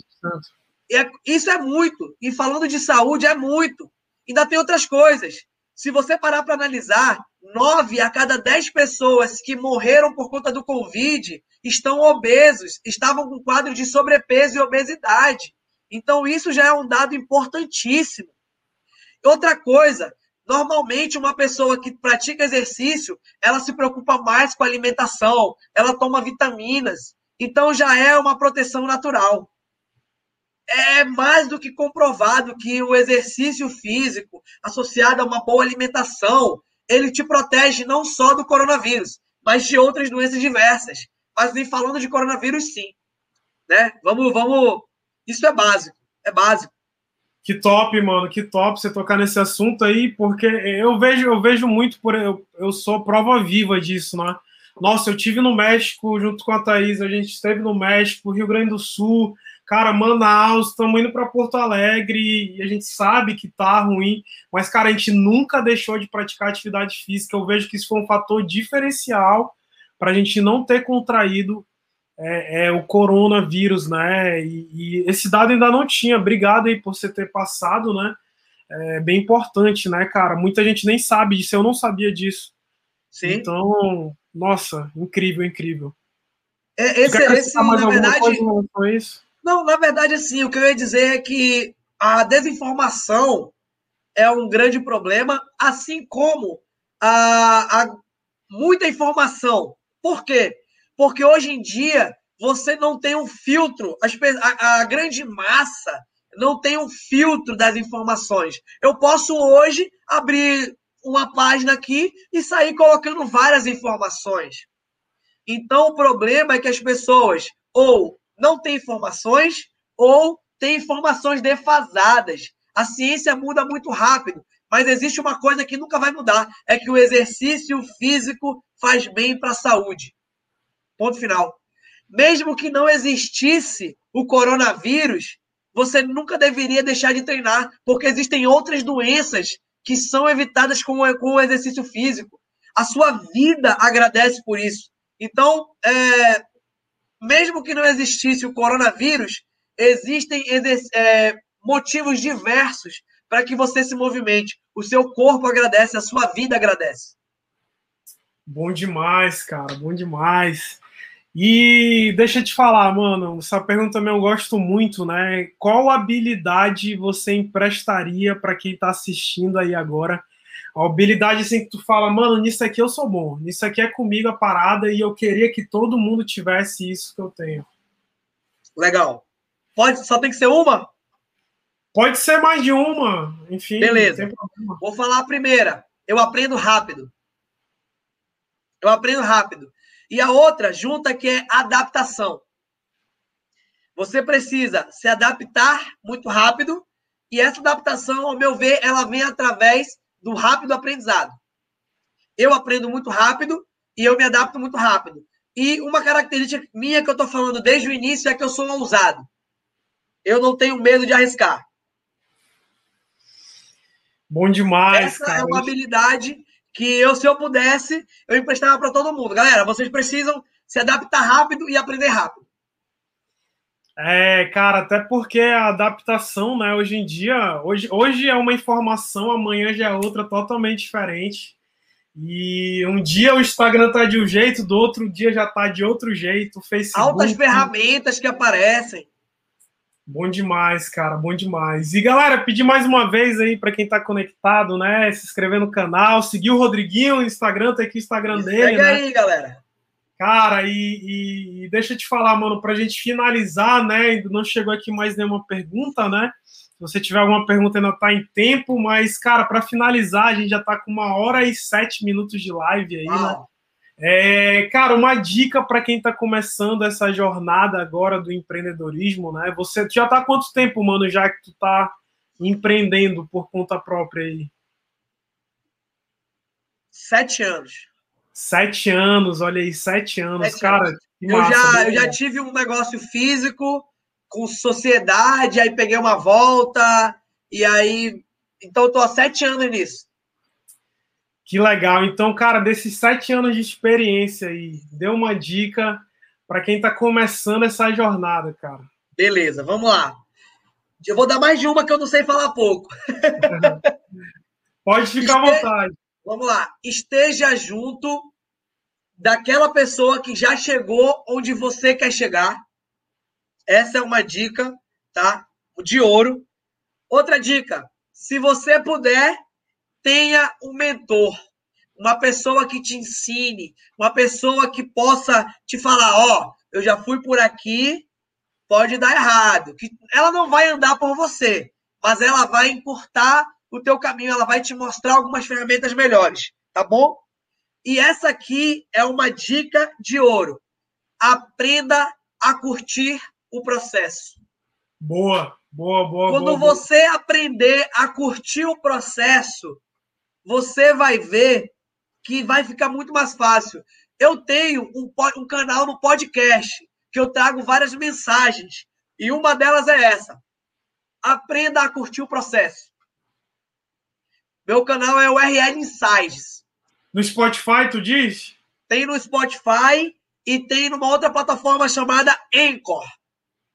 é, isso é muito. E falando de saúde, é muito. Ainda tem outras coisas. Se você parar para analisar, nove a cada dez pessoas que morreram por conta do Covid estão obesos, estavam com quadro de sobrepeso e obesidade. Então, isso já é um dado importantíssimo. Outra coisa, normalmente uma pessoa que pratica exercício, ela se preocupa mais com a alimentação, ela toma vitaminas. Então, já é uma proteção natural é mais do que comprovado que o exercício físico associado a uma boa alimentação, ele te protege não só do coronavírus, mas de outras doenças diversas. Mas nem falando de coronavírus, sim. Né? Vamos, vamos. Isso é básico. É básico. Que top, mano, que top você tocar nesse assunto aí, porque eu vejo, eu vejo muito por eu, eu sou prova viva disso, né? Nossa, eu tive no México junto com a Thaís, a gente esteve no México, Rio Grande do Sul, cara, Manaus, estamos indo para Porto Alegre e a gente sabe que tá ruim, mas, cara, a gente nunca deixou de praticar atividade física. Eu vejo que isso foi um fator diferencial para a gente não ter contraído é, é, o coronavírus, né? E, e, esse dado ainda não tinha. Obrigado aí por você ter passado, né? É bem importante, né, cara? Muita gente nem sabe disso, eu não sabia disso. Sim. Então, nossa, incrível, incrível. É, esse, esse na verdade. Coisa, não, na verdade, assim, o que eu ia dizer é que a desinformação é um grande problema, assim como a, a muita informação. Por quê? Porque hoje em dia você não tem um filtro, a, a grande massa não tem um filtro das informações. Eu posso hoje abrir uma página aqui e sair colocando várias informações. Então o problema é que as pessoas ou não têm informações ou têm informações defasadas. A ciência muda muito rápido, mas existe uma coisa que nunca vai mudar: é que o exercício físico faz bem para a saúde. Ponto final. Mesmo que não existisse o coronavírus, você nunca deveria deixar de treinar, porque existem outras doenças que são evitadas com o exercício físico. A sua vida agradece por isso. Então, é, mesmo que não existisse o coronavírus, existem é, motivos diversos para que você se movimente. O seu corpo agradece, a sua vida agradece. Bom demais, cara, bom demais. E deixa eu te falar, mano, essa pergunta também eu gosto muito, né? Qual habilidade você emprestaria para quem está assistindo aí agora? A habilidade assim que tu fala, mano, nisso aqui eu sou bom, nisso aqui é comigo a parada e eu queria que todo mundo tivesse isso que eu tenho. Legal. Pode, só tem que ser uma? Pode ser mais de uma, enfim. Beleza. Vou falar a primeira. Eu aprendo rápido. Eu aprendo rápido. E a outra junta que é adaptação. Você precisa se adaptar muito rápido e essa adaptação, ao meu ver, ela vem através do rápido aprendizado. Eu aprendo muito rápido e eu me adapto muito rápido. E uma característica minha que eu estou falando desde o início é que eu sou ousado. Eu não tenho medo de arriscar. Bom demais, Essa cara. é uma habilidade que eu, se eu pudesse, eu emprestava para todo mundo. Galera, vocês precisam se adaptar rápido e aprender rápido. É, cara, até porque a adaptação, né, hoje em dia, hoje, hoje é uma informação, amanhã já é outra totalmente diferente. E um dia o Instagram tá de um jeito, do outro dia já tá de outro jeito, o Facebook. Altas ferramentas que aparecem. Bom demais, cara, bom demais. E galera, pedir mais uma vez aí para quem está conectado, né, se inscrever no canal, seguir o Rodriguinho no Instagram, tá aqui o Instagram dele. Segue né? aí, galera. Cara, e, e, deixa eu te falar, mano, para a gente finalizar, né, não chegou aqui mais nenhuma pergunta, né? Se você tiver alguma pergunta, ainda tá em tempo, mas, cara, para finalizar, a gente já tá com uma hora e sete minutos de live aí, né? É, cara, uma dica para quem está começando essa jornada agora do empreendedorismo, né? Você já está há quanto tempo, mano, já que tu está empreendendo por conta própria aí? Sete anos. Sete anos, olha aí, sete anos, sete cara. Anos. eu, já, eu já tive um negócio físico com sociedade, aí peguei uma volta, e aí. Então, eu tô há sete anos nisso. Que legal. Então, cara, desses sete anos de experiência aí, dê uma dica para quem está começando essa jornada, cara. Beleza, vamos lá. Eu vou dar mais de uma que eu não sei falar pouco. Pode ficar à vontade. Vamos lá. Esteja junto daquela pessoa que já chegou onde você quer chegar. Essa é uma dica, tá? De ouro. Outra dica: se você puder, tenha um mentor, uma pessoa que te ensine, uma pessoa que possa te falar, ó, oh, eu já fui por aqui, pode dar errado. Que ela não vai andar por você, mas ela vai encurtar o teu caminho, ela vai te mostrar algumas ferramentas melhores, tá bom? E essa aqui é uma dica de ouro. Aprenda a curtir o processo. Boa, boa, boa. Quando boa, você boa. aprender a curtir o processo, você vai ver que vai ficar muito mais fácil. Eu tenho um, um canal no podcast que eu trago várias mensagens e uma delas é essa: aprenda a curtir o processo. Meu canal é o RL Insights. No Spotify, tu diz? tem no Spotify e tem numa outra plataforma chamada Anchor.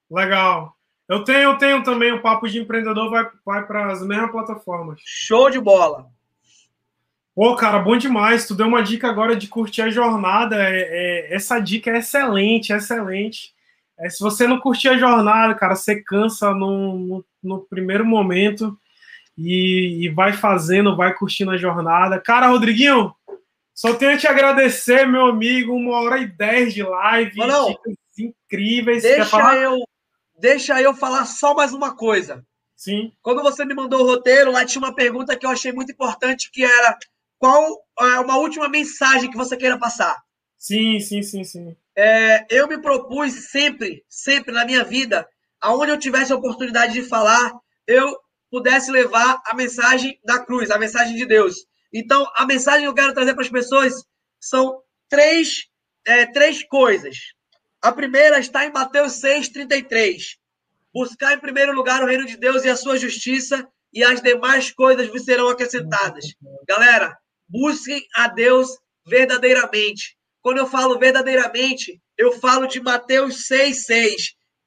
Legal. Eu tenho, eu tenho também o Papo de Empreendedor, vai, vai para as mesmas plataformas. Show de bola. Pô, cara, bom demais. Tu deu uma dica agora de curtir a jornada. É, é, essa dica é excelente, excelente. É, se você não curtir a jornada, cara, você cansa no, no, no primeiro momento e, e, vai fazendo, vai curtindo a jornada. Cara, Rodriguinho, só tenho a te agradecer, meu amigo. Uma hora e dez de live. Não. incríveis. Deixa eu Deixa eu falar só mais uma coisa. Sim. Quando você me mandou o roteiro, lá tinha uma pergunta que eu achei muito importante, que era qual é uma última mensagem que você queira passar? Sim, sim, sim, sim. É, eu me propus sempre, sempre na minha vida, aonde eu tivesse a oportunidade de falar, eu pudesse levar a mensagem da cruz, a mensagem de Deus. Então, a mensagem que eu quero trazer para as pessoas são três, é, três coisas. A primeira está em Mateus 6,33. Buscar em primeiro lugar o reino de Deus e a sua justiça, e as demais coisas vos serão acrescentadas. Galera, busquem a Deus verdadeiramente. Quando eu falo verdadeiramente, eu falo de Mateus 6,6,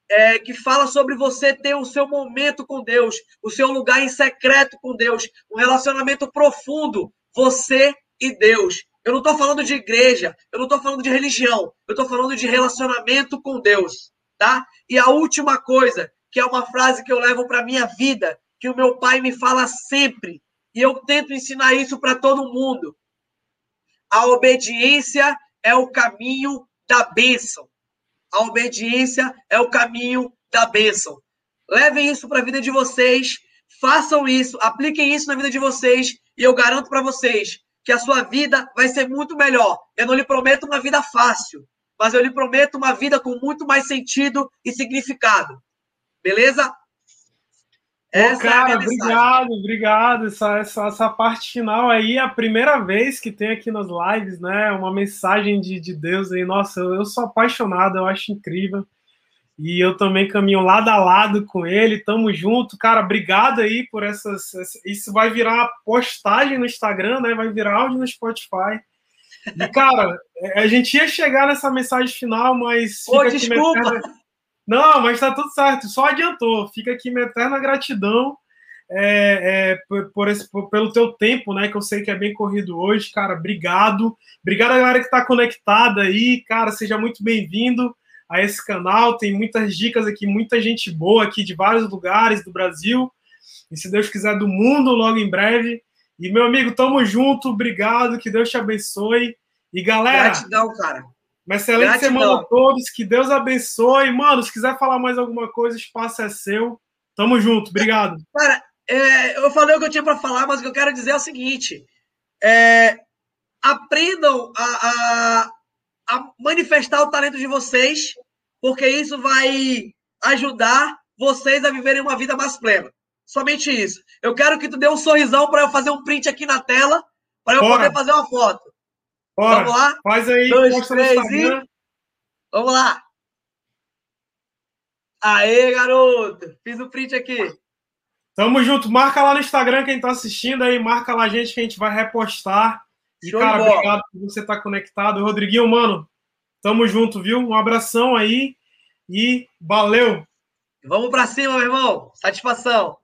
é, que fala sobre você ter o seu momento com Deus, o seu lugar em secreto com Deus, um relacionamento profundo, você e Deus. Eu não estou falando de igreja, eu não estou falando de religião, eu estou falando de relacionamento com Deus, tá? E a última coisa, que é uma frase que eu levo para minha vida, que o meu pai me fala sempre, e eu tento ensinar isso para todo mundo. A obediência é o caminho da bênção. A obediência é o caminho da bênção. Levem isso para a vida de vocês, façam isso, apliquem isso na vida de vocês, e eu garanto para vocês que a sua vida vai ser muito melhor. Eu não lhe prometo uma vida fácil, mas eu lhe prometo uma vida com muito mais sentido e significado. Beleza? Essa cara, é obrigado, obrigado. Essa, essa, essa parte final aí é a primeira vez que tem aqui nas lives, né? Uma mensagem de, de Deus aí. Nossa, eu, eu sou apaixonado, eu acho incrível. E eu também caminho lado a lado com ele, tamo junto. Cara, obrigado aí por essas. Isso vai virar postagem no Instagram, né? Vai virar áudio no Spotify. E, cara, é, a gente ia chegar nessa mensagem final, mas. Ô, desculpa! Eterna... Não, mas tá tudo certo, só adiantou. Fica aqui minha eterna gratidão é, é, por, esse, por, pelo teu tempo, né? Que eu sei que é bem corrido hoje, cara. Obrigado. Obrigado a galera que tá conectada aí, cara. Seja muito bem-vindo a esse canal. Tem muitas dicas aqui, muita gente boa aqui de vários lugares do Brasil. E se Deus quiser, do mundo logo em breve. E, meu amigo, tamo junto. Obrigado. Que Deus te abençoe. E, galera. Gratidão, cara. Uma excelente Gratidão. semana a todos. Que Deus abençoe. Mano, se quiser falar mais alguma coisa, o espaço é seu. Tamo junto. Obrigado. Cara, é, eu falei o que eu tinha para falar, mas o que eu quero dizer é o seguinte. É, aprendam a, a, a manifestar o talento de vocês, porque isso vai ajudar vocês a viverem uma vida mais plena. Somente isso. Eu quero que tu dê um sorrisão para eu fazer um print aqui na tela, para eu Bora. poder fazer uma foto. Bora. Vamos lá? Faz aí, Dois, três e... Vamos lá. Aê, garoto! Fiz o print aqui. Tamo junto. Marca lá no Instagram quem tá assistindo aí, marca lá a gente que a gente vai repostar. E, Show cara, obrigado por você estar conectado. Rodriguinho, mano, tamo junto, viu? Um abração aí e valeu! Vamos para cima, meu irmão. Satisfação.